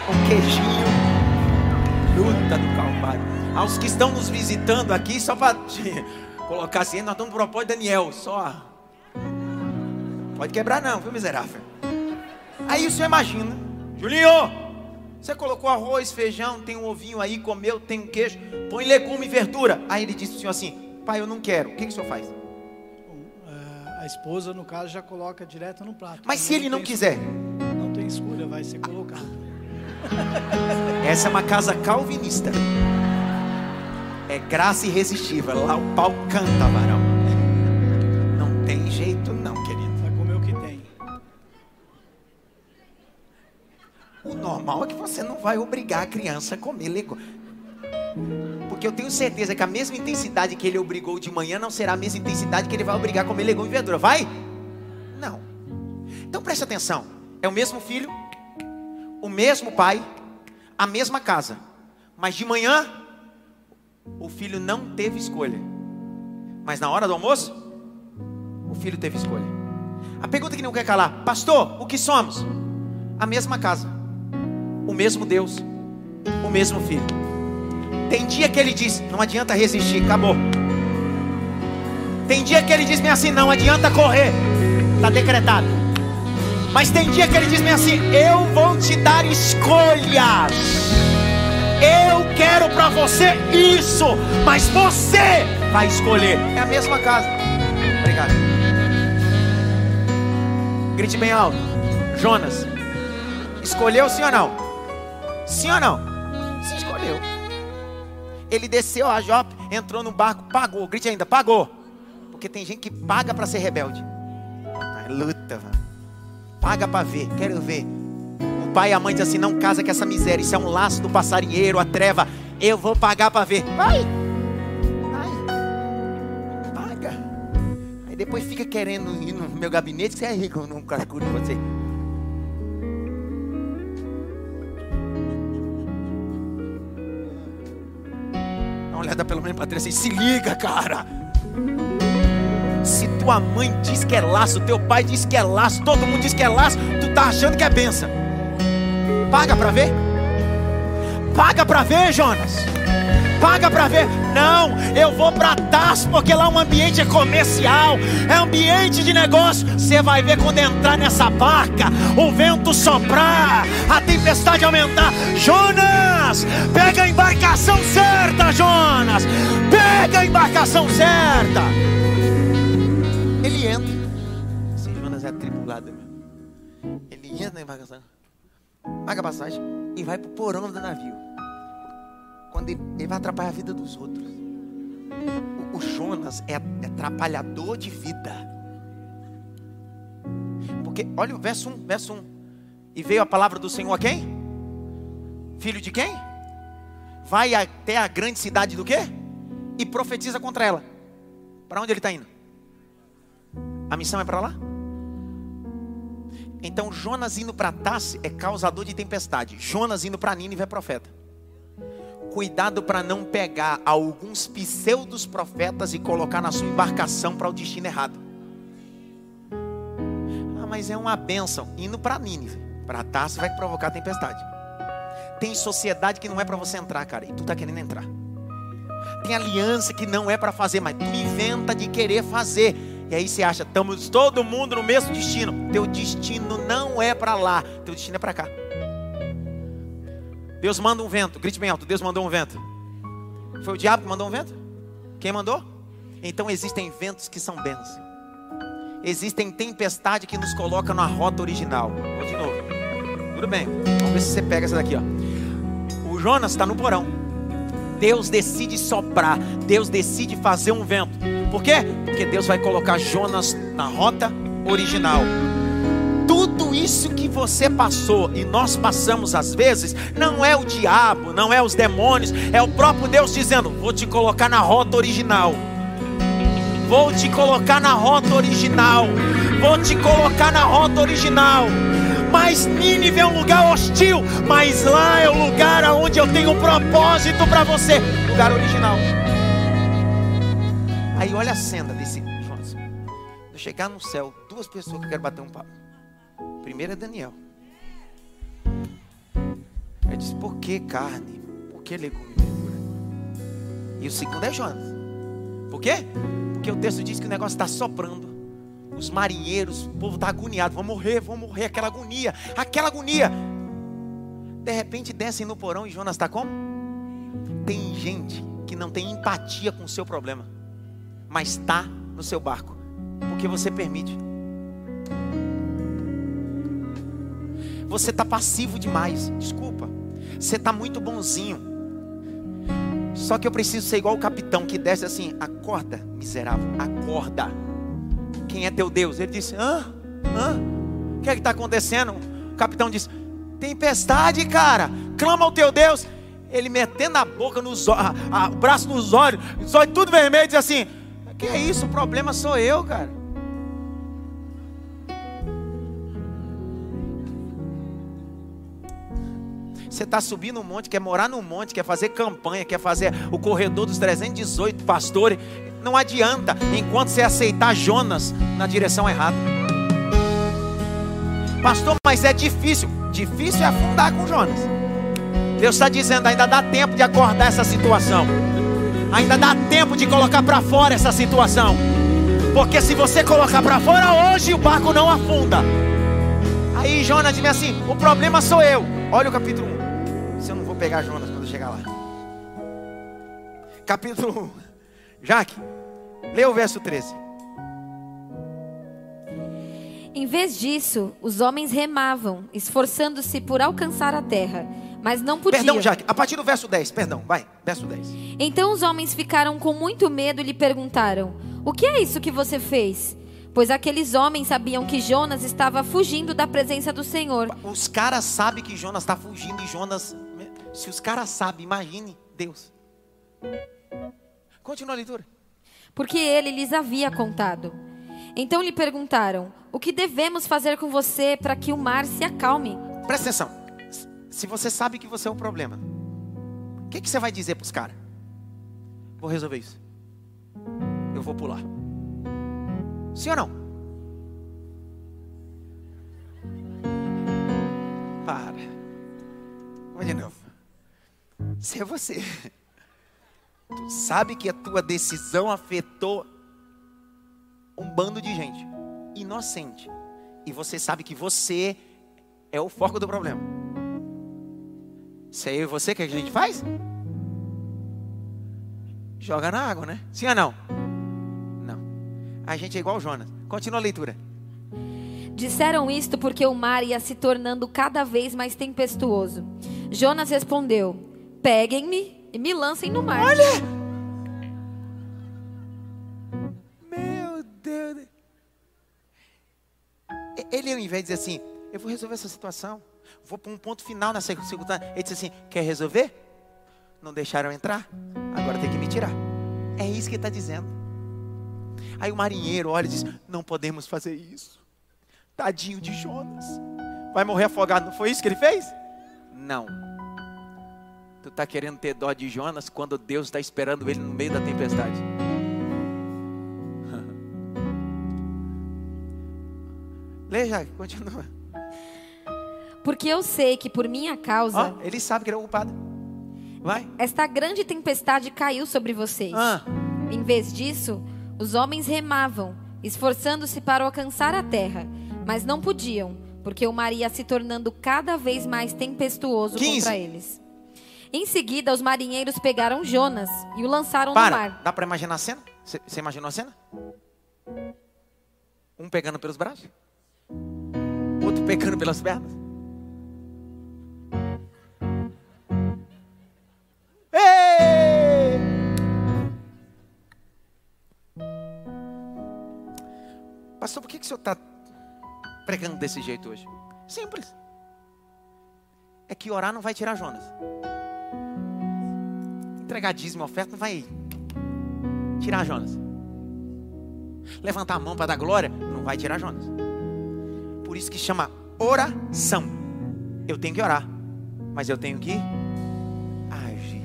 Um queijinho. Luta do Calvário. Aos que estão nos visitando aqui, só para colocar assim, nós estamos no propósito Daniel. Só. Pode quebrar não, viu miserável? Aí o senhor imagina, Julinho, você colocou arroz, feijão, tem um ovinho aí, comeu, tem um queijo, põe legume e verdura. Aí ele disse pro senhor assim, pai, eu não quero. O que, que o senhor faz? É, A esposa, no caso, já coloca direto no prato. Mas se ele não quiser, escolha. Não tem escolha, vai ser colocado. essa é uma casa calvinista. É graça irresistível. Lá o pau canta, varão. Não tem jeito não, querido. Vai comer o que tem. O normal é que você não vai obrigar a criança a comer legume. Porque eu tenho certeza que a mesma intensidade que ele obrigou de manhã não será a mesma intensidade que ele vai obrigar a comer legume e verdura. Vai? Não. Então preste atenção. É o mesmo filho, o mesmo pai, a mesma casa. Mas de manhã, o filho não teve escolha. Mas na hora do almoço, o filho teve escolha. A pergunta que não quer calar, pastor, o que somos? A mesma casa, o mesmo Deus, o mesmo filho. Tem dia que ele diz, não adianta resistir, acabou. Tem dia que ele diz bem assim, não adianta correr, está decretado. Mas tem dia que ele diz bem assim, eu vou te dar escolhas. Eu quero para você isso, mas você vai escolher. É a mesma casa. Obrigado. Grite bem alto. Jonas, escolheu sim ou não? Sim ou não? Ele desceu a Jope, entrou no barco, pagou. Grite ainda, pagou. Porque tem gente que paga para ser rebelde. É luta. Paga para ver, quero ver. O pai e a mãe dizem assim: não casa com essa miséria, isso é um laço do passarinheiro, a treva. Eu vou pagar para ver. Vai! Vai! Paga. Aí depois fica querendo ir no meu gabinete, que você é rico, não calculo você. Olhada pelo menos assim, se liga, cara. Se tua mãe diz que é laço, teu pai diz que é laço, todo mundo diz que é laço, tu tá achando que é benção. Paga para ver? Paga para ver, Jonas. Paga para ver. Não, eu vou para Tarso porque lá um ambiente é comercial, é ambiente de negócio. Você vai ver quando entrar nessa barca, o vento soprar, a tempestade aumentar. Jonas, pega a embarcação certa, Jonas. Pega a embarcação certa. Ele entra. Sim, Jonas é atribulado. Ele entra na embarcação, paga a passagem e vai para o porão do navio. Quando ele, ele, vai atrapalhar a vida dos outros. O, o Jonas é, é atrapalhador de vida. Porque, olha o verso 1, verso 1. E veio a palavra do Senhor a quem? Filho de quem? Vai até a grande cidade do quê? E profetiza contra ela. Para onde ele está indo? A missão é para lá? Então Jonas indo para Tassi é causador de tempestade. Jonas indo para Nínive é profeta. Cuidado para não pegar alguns pseudos profetas e colocar na sua embarcação para o destino errado. Ah, mas é uma benção. Indo para Nínive, para Tassi vai provocar tempestade. Tem sociedade que não é para você entrar, cara, e tu tá querendo entrar. Tem aliança que não é para fazer, mas tu inventa de querer fazer. E aí você acha, estamos todo mundo no mesmo destino. Teu destino não é para lá, teu destino é para cá. Deus manda um vento, grite bem alto, Deus mandou um vento. Foi o diabo que mandou um vento? Quem mandou? Então existem ventos que são bênçãos. Existem tempestades que nos colocam na rota original. Vou de novo. Tudo bem. Vamos ver se você pega essa daqui, ó. O Jonas está no porão. Deus decide soprar. Deus decide fazer um vento. Por quê? Porque Deus vai colocar Jonas na rota original. Tudo isso que você passou e nós passamos às vezes, não é o diabo, não é os demônios, é o próprio Deus dizendo: Vou te colocar na rota original. Vou te colocar na rota original. Vou te colocar na rota original. Mas Nínive é um lugar hostil, mas lá é o lugar onde eu tenho um propósito para você, lugar original. Aí olha a cena desse Jonas. Chegar no céu, duas pessoas que quero bater um papo. Primeiro é Daniel. Ele disse: Por que carne? Por que legume e verdura? E o segundo é Jonas. Por quê? Porque o texto diz que o negócio está soprando. Os marinheiros, o povo está agoniado. Vão morrer, vão morrer. Aquela agonia, aquela agonia. De repente descem no porão e Jonas está como? Tem gente que não tem empatia com o seu problema, mas está no seu barco, porque você permite. Você está passivo demais. Desculpa. Você está muito bonzinho. Só que eu preciso ser igual o capitão que desce assim: acorda, miserável, acorda. Quem é teu Deus? Ele disse: hã? Hã? O que é que está acontecendo? O capitão disse: tempestade, cara. Clama ao teu Deus. Ele metendo a boca nos o braço nos olhos, os olhos tudo vermelho, diz assim: Que é isso? O problema sou eu, cara. Você está subindo um monte, quer morar num monte, quer fazer campanha, quer fazer o corredor dos 318 pastores. Não adianta enquanto você aceitar Jonas na direção errada. Pastor, mas é difícil. Difícil é afundar com Jonas. Deus está dizendo: ainda dá tempo de acordar essa situação. Ainda dá tempo de colocar para fora essa situação. Porque se você colocar para fora hoje, o barco não afunda. Aí Jonas diz assim: o problema sou eu. Olha o capítulo 1 se eu não vou pegar Jonas quando eu chegar lá. Capítulo 1. Jaque, lê o verso 13. Em vez disso, os homens remavam, esforçando-se por alcançar a terra, mas não podiam. Perdão, Jaque, a partir do verso 10, perdão, vai, verso 10. Então os homens ficaram com muito medo e lhe perguntaram: O que é isso que você fez? Pois aqueles homens sabiam que Jonas estava fugindo da presença do Senhor. Os caras sabem que Jonas está fugindo e Jonas. Se os caras sabem, imagine Deus. Continua a leitura. Porque ele lhes havia contado. Então lhe perguntaram: O que devemos fazer com você para que o mar se acalme? Presta atenção. Se você sabe que você é o problema, o que, que você vai dizer para os caras? Vou resolver isso. Eu vou pular. Sim ou não? Para. Vamos de novo. Se é você, tu sabe que a tua decisão afetou um bando de gente inocente. E você sabe que você é o foco do problema. Se é eu e você, o que a gente faz? Joga na água, né? Sim ou não? Não. A gente é igual Jonas. Continua a leitura. Disseram isto porque o mar ia se tornando cada vez mais tempestuoso. Jonas respondeu: Peguem-me e me lancem no mar. Olha! Ele, ao invés de dizer assim, eu vou resolver essa situação, vou para um ponto final nessa circunstância, ele disse assim: quer resolver? Não deixaram entrar, agora tem que me tirar. É isso que ele está dizendo. Aí o marinheiro olha e diz: não podemos fazer isso. Tadinho de Jonas, vai morrer afogado. Não foi isso que ele fez? Não. Tu está querendo ter dó de Jonas quando Deus está esperando ele no meio da tempestade. Leia, continua. Porque eu sei que por minha causa. Oh, ele sabe que ele é o culpado. Vai. Esta grande tempestade caiu sobre vocês. Ah. Em vez disso, os homens remavam, esforçando-se para alcançar a terra, mas não podiam, porque o mar ia se tornando cada vez mais tempestuoso 15. contra eles. Em seguida, os marinheiros pegaram Jonas e o lançaram para. no mar. Dá para imaginar a cena? Você imaginou a cena? Um pegando pelos braços, outro pegando pelas pernas. Ei! Pastor, por que, que o senhor está pregando desse jeito hoje? Simples. É que orar não vai tirar Jonas. Entregar dízimo e oferta não vai tirar Jonas. Levantar a mão para dar glória não vai tirar Jonas. Por isso que chama oração. Eu tenho que orar, mas eu tenho que agir.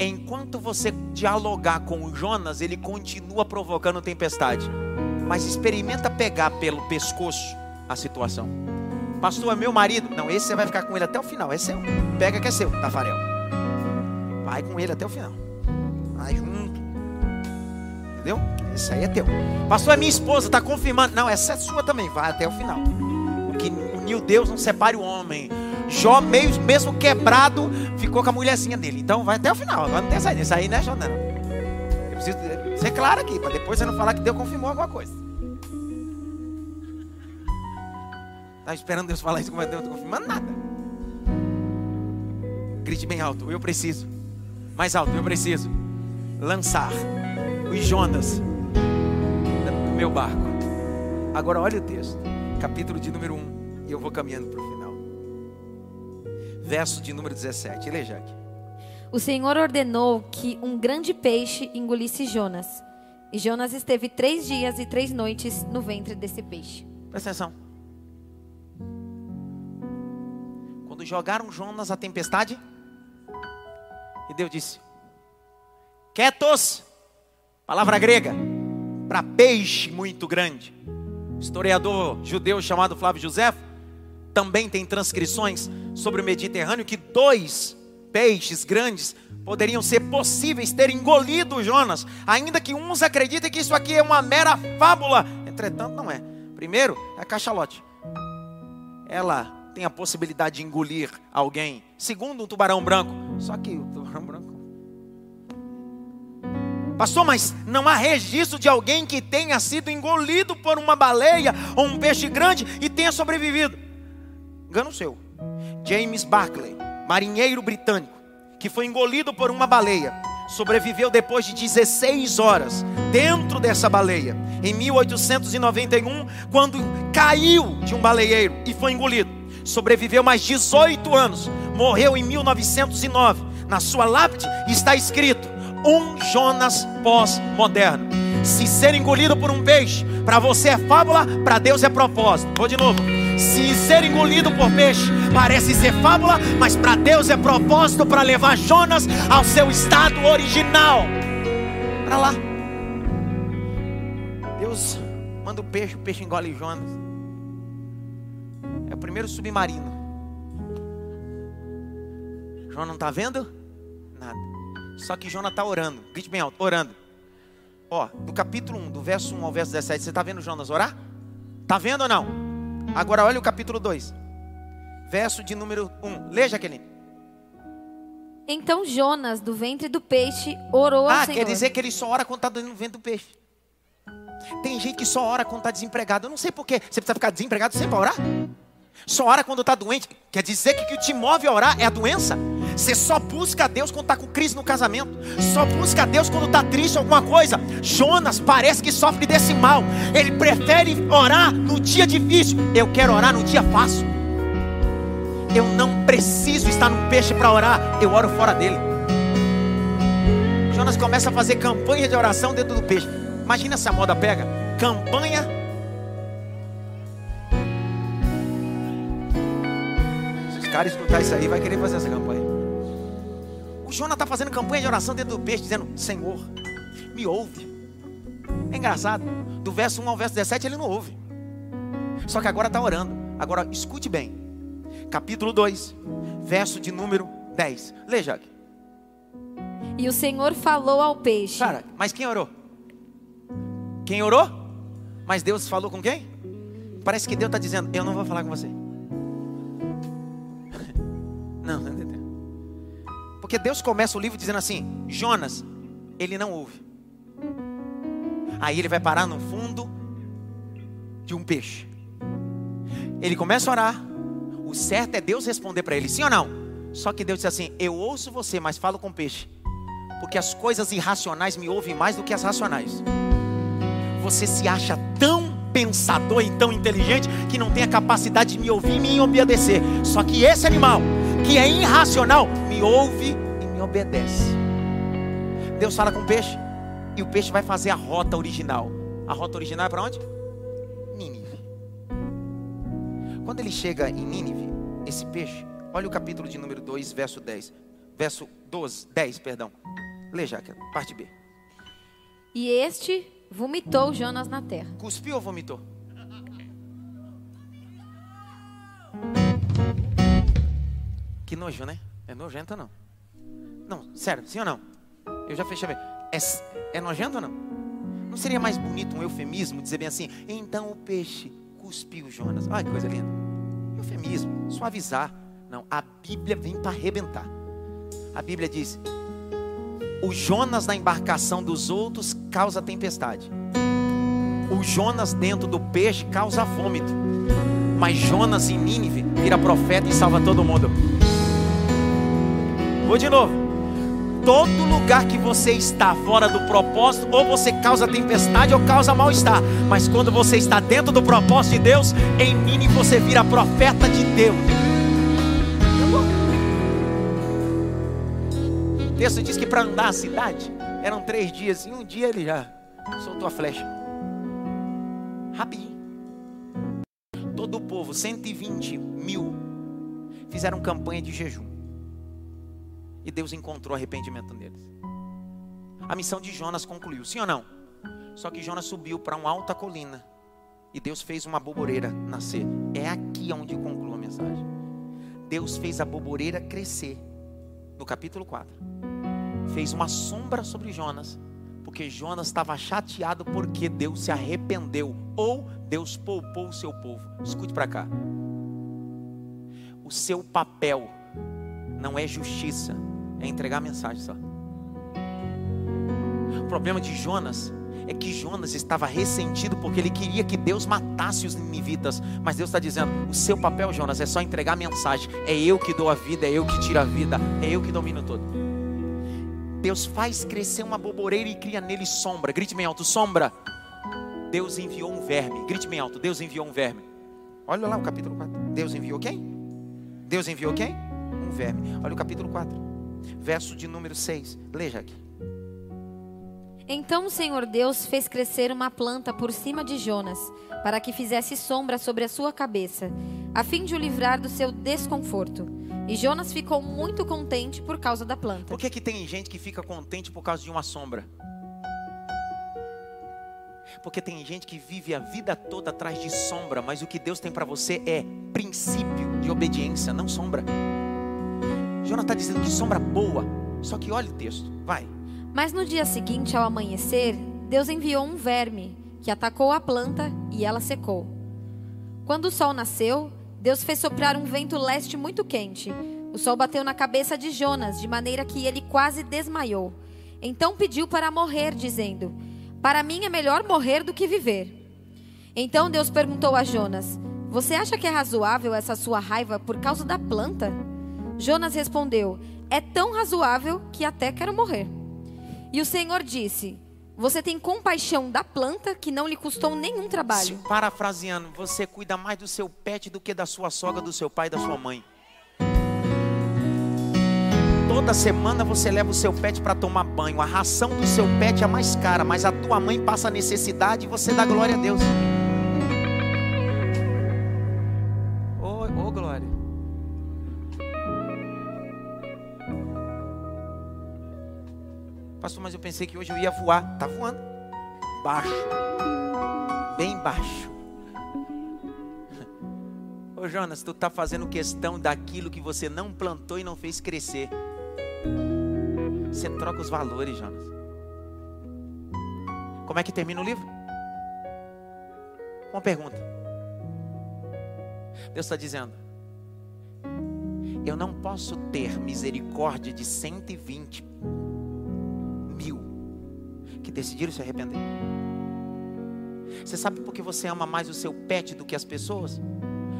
Enquanto você dialogar com o Jonas, ele continua provocando tempestade. Mas experimenta pegar pelo pescoço a situação. Pastor, é meu marido. Não, esse você vai ficar com ele até o final. É seu. Pega que é seu, Tafarel. Vai com ele até o final. Vai junto. Entendeu? Esse aí é teu. Pastor, é minha esposa, está confirmando. Não, essa é sua também. Vai até o final. Que uniu Deus não separe o homem. Jó, meio, mesmo quebrado, ficou com a mulherzinha dele. Então vai até o final. Agora não tem saída. Isso aí, né, Jó? Não. Eu preciso ser claro aqui, para depois você não falar que Deus confirmou alguma coisa. Tá esperando Deus falar isso, mas Deus não está confirmando nada. Grite bem alto, eu preciso. Mais alto, eu preciso. Lançar os Jonas do meu barco. Agora olha o texto, capítulo de número 1, e eu vou caminhando para o final. Verso de número 17, leia aqui. O Senhor ordenou que um grande peixe engolisse Jonas. E Jonas esteve três dias e três noites no ventre desse peixe. Presta atenção. Quando jogaram Jonas à tempestade, e Deus disse: Quietos, palavra grega, para peixe muito grande. Historiador judeu chamado Flávio José também tem transcrições sobre o Mediterrâneo que dois peixes grandes poderiam ser possíveis ter engolido Jonas, ainda que uns acreditem que isso aqui é uma mera fábula. Entretanto, não é. Primeiro, é a cachalote. Ela tem a possibilidade de engolir alguém. Segundo, um tubarão branco. Só que o Pastor, mas não há registro de alguém que tenha sido engolido por uma baleia ou um peixe grande e tenha sobrevivido. Engano seu. James Barclay, marinheiro britânico, que foi engolido por uma baleia, sobreviveu depois de 16 horas dentro dessa baleia. Em 1891, quando caiu de um baleeiro e foi engolido, sobreviveu mais 18 anos, morreu em 1909. Na sua lápide está escrito: um Jonas pós-moderno. Se ser engolido por um peixe, para você é fábula, para Deus é propósito. Vou de novo. Se ser engolido por peixe parece ser fábula, mas para Deus é propósito para levar Jonas ao seu estado original. Para lá. Deus manda o peixe, o peixe engole Jonas. É o primeiro submarino. Jonas não está vendo? Só que Jonas está orando. Grite bem alto, orando. Ó, do capítulo 1, do verso 1 ao verso 17, você está vendo Jonas orar? Está vendo ou não? Agora olha o capítulo 2. Verso de número 1. Lê, Jaqueline. Então Jonas, do ventre do peixe, orou ao Ah, Senhor. quer dizer que ele só ora quando está do ventre do peixe. Tem gente que só ora quando está desempregado. Eu não sei porquê. Você precisa ficar desempregado sempre para orar? Só ora quando está doente. Quer dizer que o que te move a orar é a doença? Você só busca a Deus quando está com crise no casamento. Só busca a Deus quando está triste alguma coisa. Jonas parece que sofre desse mal. Ele prefere orar no dia difícil. Eu quero orar no dia fácil. Eu não preciso estar num peixe para orar. Eu oro fora dele. Jonas começa a fazer campanha de oração dentro do peixe. Imagina se a moda pega. Campanha. Os caras escutar isso aí, vai querer fazer essa campanha. Jonas está fazendo campanha de oração dentro do peixe, dizendo: Senhor, me ouve. É engraçado. Do verso 1 ao verso 17 ele não ouve. Só que agora está orando. Agora escute bem. Capítulo 2, verso de número 10. Lê, Jaque. E o Senhor falou ao peixe. Cara, mas quem orou? Quem orou? Mas Deus falou com quem? Parece que Deus está dizendo: Eu não vou falar com você. Não, não entendeu. Porque Deus começa o livro dizendo assim: Jonas, ele não ouve. Aí ele vai parar no fundo de um peixe. Ele começa a orar. O certo é Deus responder para ele, sim ou não? Só que Deus diz assim: Eu ouço você, mas falo com peixe. Porque as coisas irracionais me ouvem mais do que as racionais. Você se acha tão pensador e tão inteligente que não tem a capacidade de me ouvir e me obedecer. Só que esse animal, que é irracional, me ouve obedece. Deus fala com o peixe e o peixe vai fazer a rota original. A rota original é para onde? Nínive. Quando ele chega em Nínive, esse peixe, olha o capítulo de número 2, verso 10. Verso 12, 10, perdão. Lê, Jaque, parte B. E este vomitou Jonas na terra. Cuspiu ou vomitou? Que nojo, né? É nojento ou não? Não, sério, sim ou não? Eu já fechei. É, é nojento ou não? Não seria mais bonito um eufemismo dizer bem assim? Então o peixe cuspiu Jonas. Ai, que coisa linda. Eufemismo, suavizar. Não, a Bíblia vem para arrebentar. A Bíblia diz: o Jonas na embarcação dos outros causa tempestade. O Jonas dentro do peixe causa vômito. Mas Jonas em Nínive vira profeta e salva todo mundo. Vou de novo. Todo lugar que você está fora do propósito, ou você causa tempestade ou causa mal-estar. Mas quando você está dentro do propósito de Deus, em Nínive você vira profeta de Deus. O texto diz que para andar a cidade eram três dias. E um dia ele já soltou a flecha. Rapidinho. Todo o povo, 120 mil, fizeram campanha de jejum. E Deus encontrou arrependimento neles. A missão de Jonas concluiu, sim ou não? Só que Jonas subiu para uma alta colina. E Deus fez uma boboreira nascer. É aqui onde conclui a mensagem. Deus fez a boboreira crescer. No capítulo 4. Fez uma sombra sobre Jonas. Porque Jonas estava chateado porque Deus se arrependeu. Ou Deus poupou o seu povo. Escute para cá. O seu papel não é justiça, é entregar a mensagem só. O problema de Jonas é que Jonas estava ressentido porque ele queria que Deus matasse os ninivitas. Mas Deus está dizendo: o seu papel, Jonas, é só entregar a mensagem. É eu que dou a vida, é eu que tiro a vida, é eu que domino tudo. Deus faz crescer uma boboreira e cria nele sombra. Grite bem alto, sombra. Deus enviou um verme. Grite bem alto, Deus enviou um verme. Olha lá o capítulo 4. Deus enviou quem? Deus enviou quem? Um verme. Olha o capítulo 4. Verso de número 6. Leia aqui. Então o Senhor Deus fez crescer uma planta por cima de Jonas, para que fizesse sombra sobre a sua cabeça, a fim de o livrar do seu desconforto. E Jonas ficou muito contente por causa da planta. Por que, que tem gente que fica contente por causa de uma sombra? Porque tem gente que vive a vida toda atrás de sombra, mas o que Deus tem para você é princípio de obediência, não sombra. Jonas está dizendo que sombra boa, só que olha o texto, vai. Mas no dia seguinte, ao amanhecer, Deus enviou um verme que atacou a planta e ela secou. Quando o sol nasceu, Deus fez soprar um vento leste muito quente. O sol bateu na cabeça de Jonas, de maneira que ele quase desmaiou. Então pediu para morrer, dizendo: Para mim é melhor morrer do que viver. Então Deus perguntou a Jonas: Você acha que é razoável essa sua raiva por causa da planta? Jonas respondeu: É tão razoável que até quero morrer. E o Senhor disse: Você tem compaixão da planta que não lhe custou nenhum trabalho. Parafraseando, você cuida mais do seu pet do que da sua sogra, do seu pai da sua mãe. Toda semana você leva o seu pet para tomar banho. A ração do seu pet é mais cara, mas a tua mãe passa necessidade e você dá glória a Deus. Pastor, mas eu pensei que hoje eu ia voar. Tá voando. Baixo. Bem baixo. Ô Jonas, tu tá fazendo questão daquilo que você não plantou e não fez crescer. Você troca os valores, Jonas. Como é que termina o livro? Uma pergunta. Deus está dizendo: Eu não posso ter misericórdia de 120 mil que decidiram se arrepender. Você sabe por que você ama mais o seu pet do que as pessoas?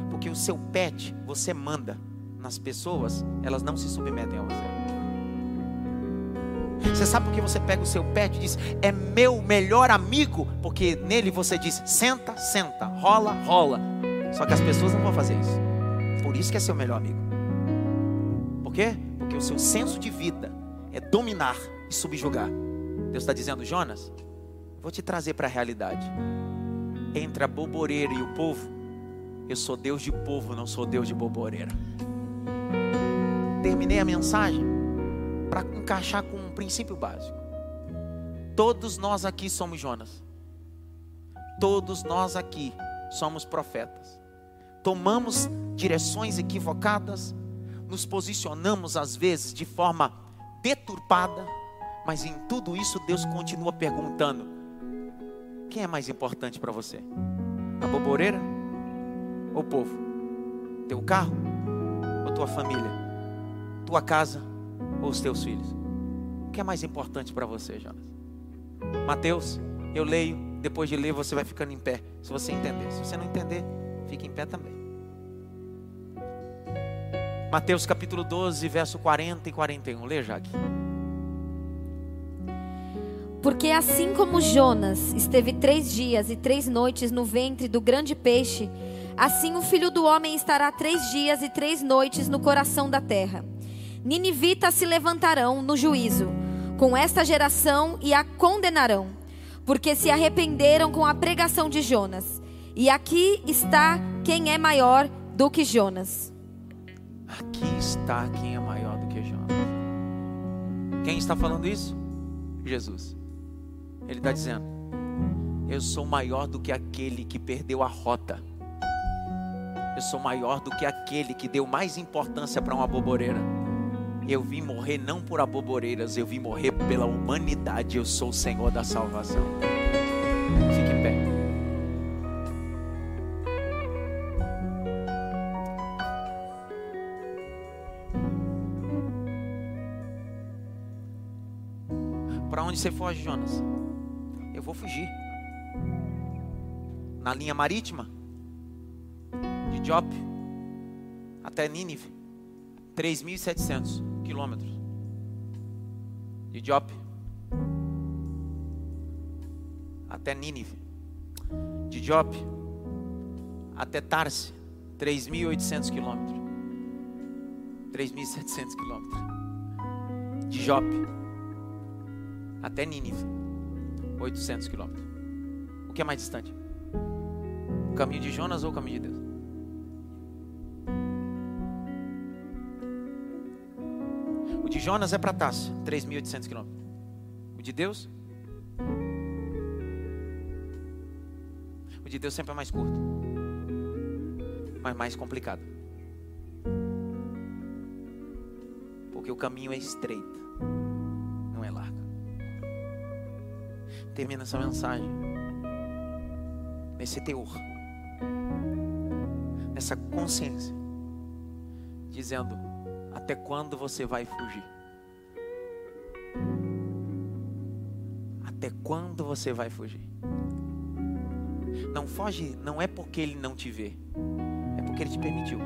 Porque o seu pet você manda nas pessoas, elas não se submetem a você. Você sabe por que você pega o seu pet e diz: É meu melhor amigo? Porque nele você diz: Senta, senta, rola, rola. Só que as pessoas não vão fazer isso. Por isso que é seu melhor amigo. Por quê? Porque o seu senso de vida é dominar e subjugar. Deus está dizendo: Jonas, vou te trazer para a realidade. Entre a boboreira e o povo, eu sou Deus de povo, não sou Deus de boboreira. Terminei a mensagem para encaixar com um princípio básico. Todos nós aqui somos Jonas. Todos nós aqui somos profetas. Tomamos direções equivocadas, nos posicionamos às vezes de forma deturpada, mas em tudo isso Deus continua perguntando: quem é mais importante para você? A boboreira ou o povo? Teu carro ou tua família? Tua casa ou os teus filhos? O que é mais importante para você, Jonas? Mateus, eu leio, depois de ler você vai ficando em pé, se você entender. Se você não entender, fique em pé também. Mateus capítulo 12, verso 40 e 41. Leia, Jaque. Porque assim como Jonas esteve três dias e três noites no ventre do grande peixe, assim o filho do homem estará três dias e três noites no coração da terra. Ninivitas se levantarão no juízo com esta geração e a condenarão, porque se arrependeram com a pregação de Jonas. E aqui está quem é maior do que Jonas. Aqui está quem é maior do que Jonas. Quem está falando isso? Jesus. Ele está dizendo: Eu sou maior do que aquele que perdeu a rota. Eu sou maior do que aquele que deu mais importância para uma boboreira. Eu vim morrer não por aboboreiras, eu vim morrer pela humanidade. Eu sou o Senhor da salvação. Fique em pé. Para onde você foge, Jonas? Eu vou fugir. Na linha marítima de Jope até Nínive, 3.700 quilômetros. De Jope até Nínive. De Jope até Tarse, 3.800 quilômetros. 3.700 quilômetros. De Jope até Nínive, 800 quilômetros. O que é mais distante? O caminho de Jonas ou o caminho de Deus? O de Jonas é para Tarso, 3.800 quilômetros. O de Deus? O de Deus sempre é mais curto, mas mais complicado. Porque o caminho é estreito, Termina essa mensagem nesse teor, nessa consciência, dizendo: até quando você vai fugir? Até quando você vai fugir? Não foge, não é porque ele não te vê, é porque ele te permitiu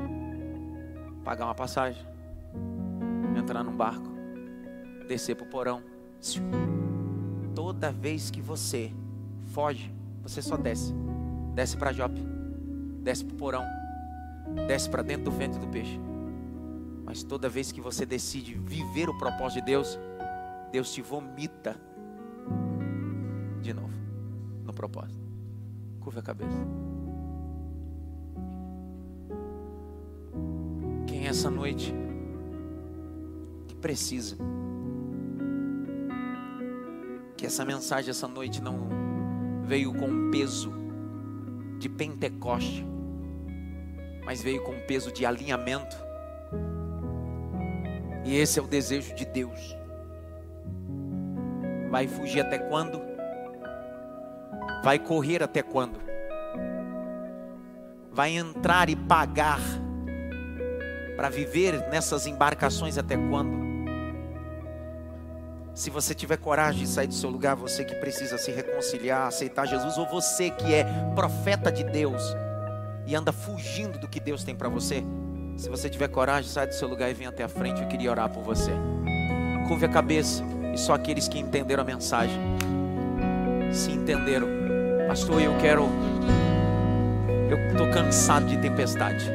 pagar uma passagem, entrar num barco, descer para o porão. Toda vez que você foge, você só desce. Desce para Jope, desce para o porão, desce para dentro do ventre do peixe. Mas toda vez que você decide viver o propósito de Deus, Deus te vomita de novo no propósito. Curva a cabeça. Quem é essa noite que precisa essa mensagem essa noite não veio com peso de Pentecoste, mas veio com peso de alinhamento. E esse é o desejo de Deus. Vai fugir até quando? Vai correr até quando? Vai entrar e pagar para viver nessas embarcações até quando? Se você tiver coragem de sair do seu lugar, você que precisa se reconciliar, aceitar Jesus, ou você que é profeta de Deus e anda fugindo do que Deus tem para você, se você tiver coragem, sai do seu lugar e vem até a frente. Eu queria orar por você. Curve a cabeça e só aqueles que entenderam a mensagem, se entenderam, pastor, eu quero, eu estou cansado de tempestade.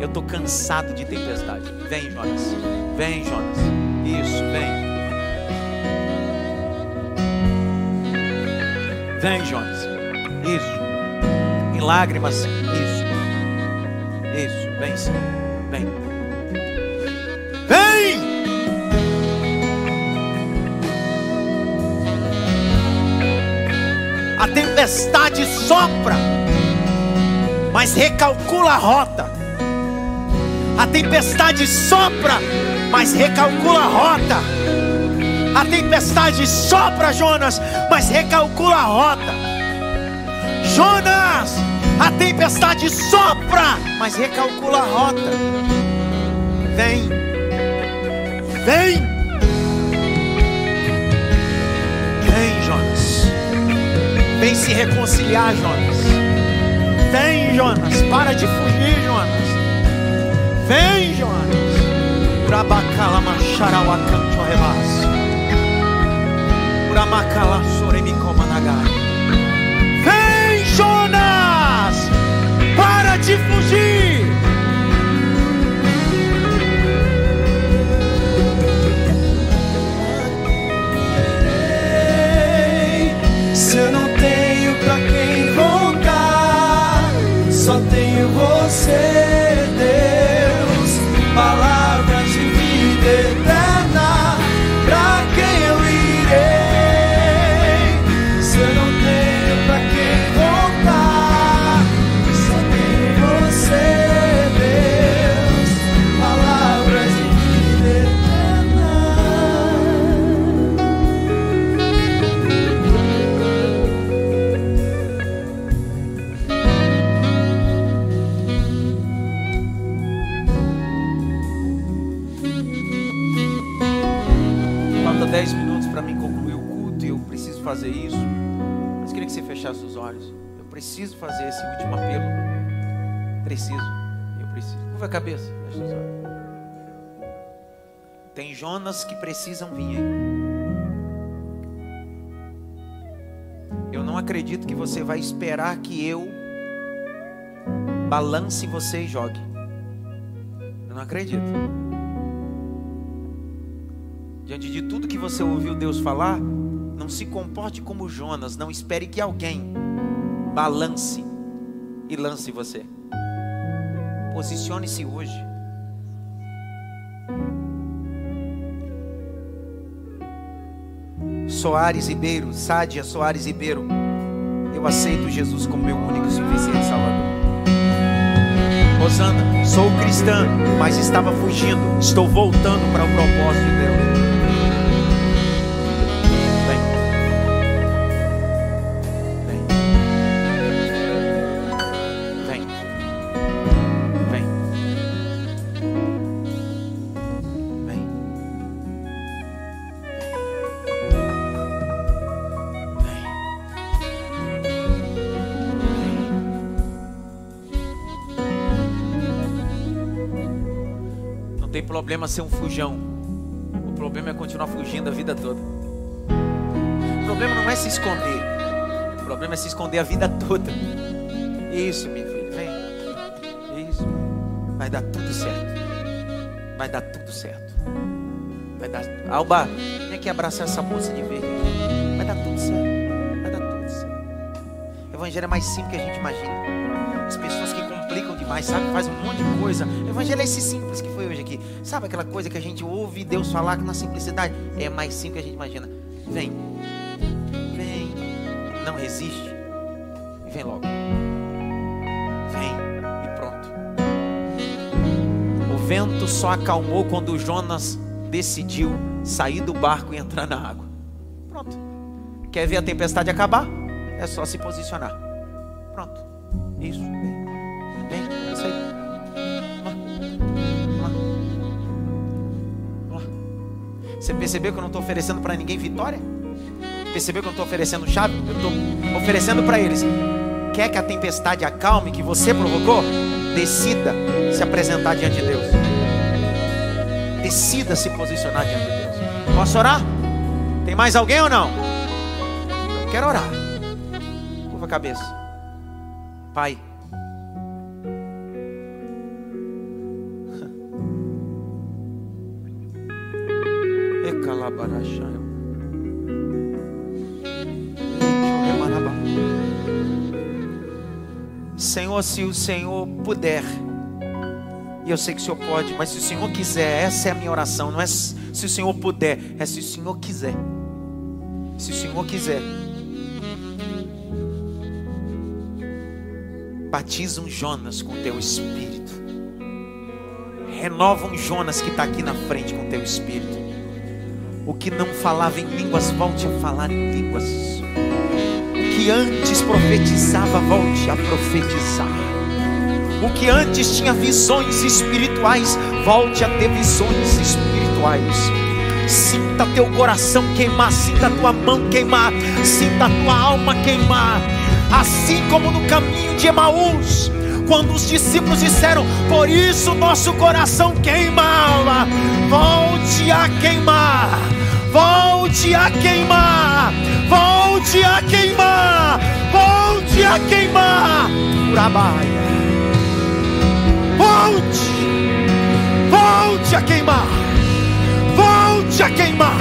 Eu estou cansado de tempestade. Vem, Jonas. Vem, Jonas. Isso, vem. Vem, Jonas. Isso. Em lágrimas. Isso. Isso. Vem, Senhor. Vem. Vem! A tempestade sopra, mas recalcula a rota. A tempestade sopra, mas recalcula a rota. A tempestade sopra, Jonas, mas recalcula a rota. Jonas, a tempestade sopra, mas recalcula a rota. Vem, vem, vem, Jonas. Vem se reconciliar, Jonas. Vem, Jonas. Para de fugir, Jonas. Vem, Jonas. Urabacala macharau acanto. Uramacala soremicoma Vem, Jonas. Para de fugir. Cabeça. Tem Jonas que precisam vir aí. Eu não acredito que você vai esperar que eu balance você e jogue. Eu não acredito. Diante de tudo que você ouviu Deus falar, não se comporte como Jonas, não espere que alguém balance e lance você. Posicione-se hoje. Soares Ribeiro, Sádia Soares Ribeiro, eu aceito Jesus como meu único e suficiente Salvador. Rosana, sou cristã, mas estava fugindo, estou voltando para o propósito de Deus. Problema ser um fujão. O problema é continuar fugindo a vida toda. O problema não é se esconder. O problema é se esconder a vida toda. Isso, minha filha, vem. Isso. Vai dar tudo certo. Vai dar tudo certo. Vai dar. Alba, vem aqui abraçar essa moça de verde. Vai dar tudo certo. Vai dar tudo certo. O evangelho é mais simples que a gente imagina. As pessoas que demais, sabe? Faz um monte de coisa. O evangelho é esse simples que foi hoje aqui. Sabe aquela coisa que a gente ouve Deus falar que na simplicidade é mais simples que a gente imagina. Vem. Vem. Não resiste. Vem logo. Vem e pronto. O vento só acalmou quando Jonas decidiu sair do barco e entrar na água. Pronto. Quer ver a tempestade acabar? É só se posicionar. Pronto. Isso. Você percebeu que eu não estou oferecendo para ninguém vitória? Percebeu que eu não estou oferecendo chave? Eu estou oferecendo para eles. Quer que a tempestade acalme que você provocou? Decida se apresentar diante de Deus. Decida se posicionar diante de Deus. Posso orar? Tem mais alguém ou não? Eu quero orar. Curva a cabeça. Pai. Senhor, se o Senhor puder, e eu sei que o Senhor pode, mas se o Senhor quiser, essa é a minha oração, não é se o Senhor puder, é se o Senhor quiser. Se o Senhor quiser, batiza um Jonas com teu espírito, renova um Jonas que está aqui na frente com teu espírito. O que não falava em línguas, volte a falar em línguas que antes profetizava, volte a profetizar. O que antes tinha visões espirituais, volte a ter visões espirituais. Sinta teu coração queimar, sinta tua mão queimar, sinta tua alma queimar. Assim como no caminho de Emaús, quando os discípulos disseram: Por isso nosso coração queimava, volte a queimar, volte a queimar, volte a queimar, volte a queimar. Urabaia, volte, volte a queimar, volte a queimar,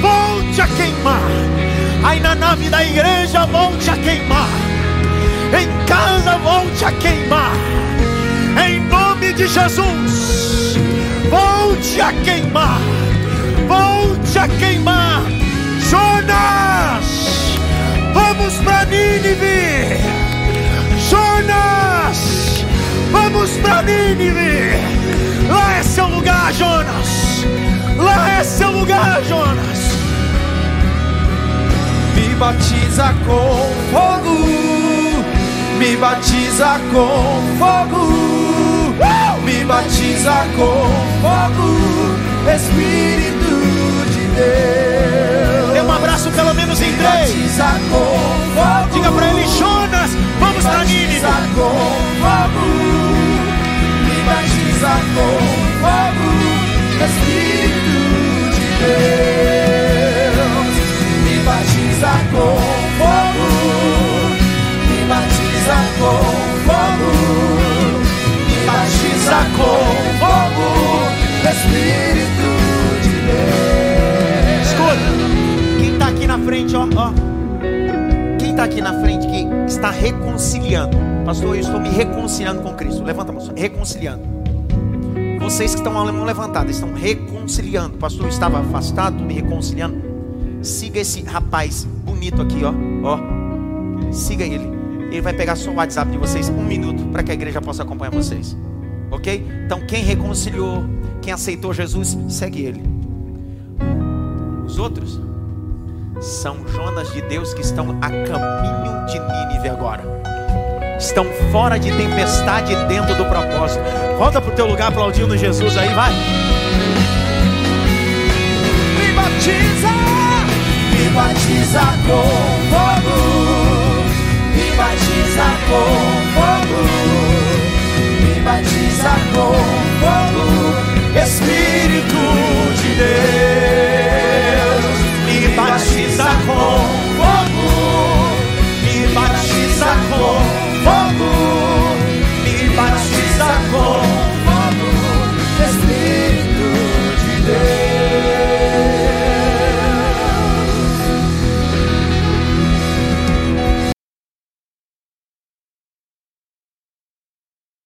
volte a queimar. Aí na nave da igreja, volte a queimar. Em casa, volte a queimar. Em nome de Jesus, volte a queimar, volte a queimar Jonas, vamos para Nínive. Jonas, vamos para Nínive. Lá é seu lugar, Jonas. Lá é seu lugar, Jonas. Me batiza com fogo. Me batiza com fogo. Me batiza com fogo. Espírito Deus um abraço pelo menos em três. Diga para ele, Jonas, vamos para Nínive. Me batiza com fogo, Espírito de Deus. Me batiza com fogo, me batiza com fogo, me batiza com fogo, Espírito. Quem está aqui na frente, ó, ó. Quem está aqui na frente que está reconciliando, pastor, eu estou me reconciliando com Cristo. Levanta a mão, reconciliando. Vocês que estão a mão levantada, estão reconciliando. Pastor, eu estava afastado, me reconciliando. Siga esse rapaz bonito aqui, ó, ó. Siga ele. Ele vai pegar só o WhatsApp de vocês um minuto para que a igreja possa acompanhar vocês. Ok? Então, quem reconciliou, quem aceitou Jesus, segue ele outros são Jonas de Deus que estão a caminho de Nínive agora. Estão fora de tempestade dentro do propósito. Volta para o teu lugar aplaudindo Jesus aí, vai. Me batiza, me batiza com fogo. Me batiza com fogo. Me batiza com fogo. Espírito de Deus batiza com fogo, me batiza com fogo, me batiza com fogo, Espírito de Deus.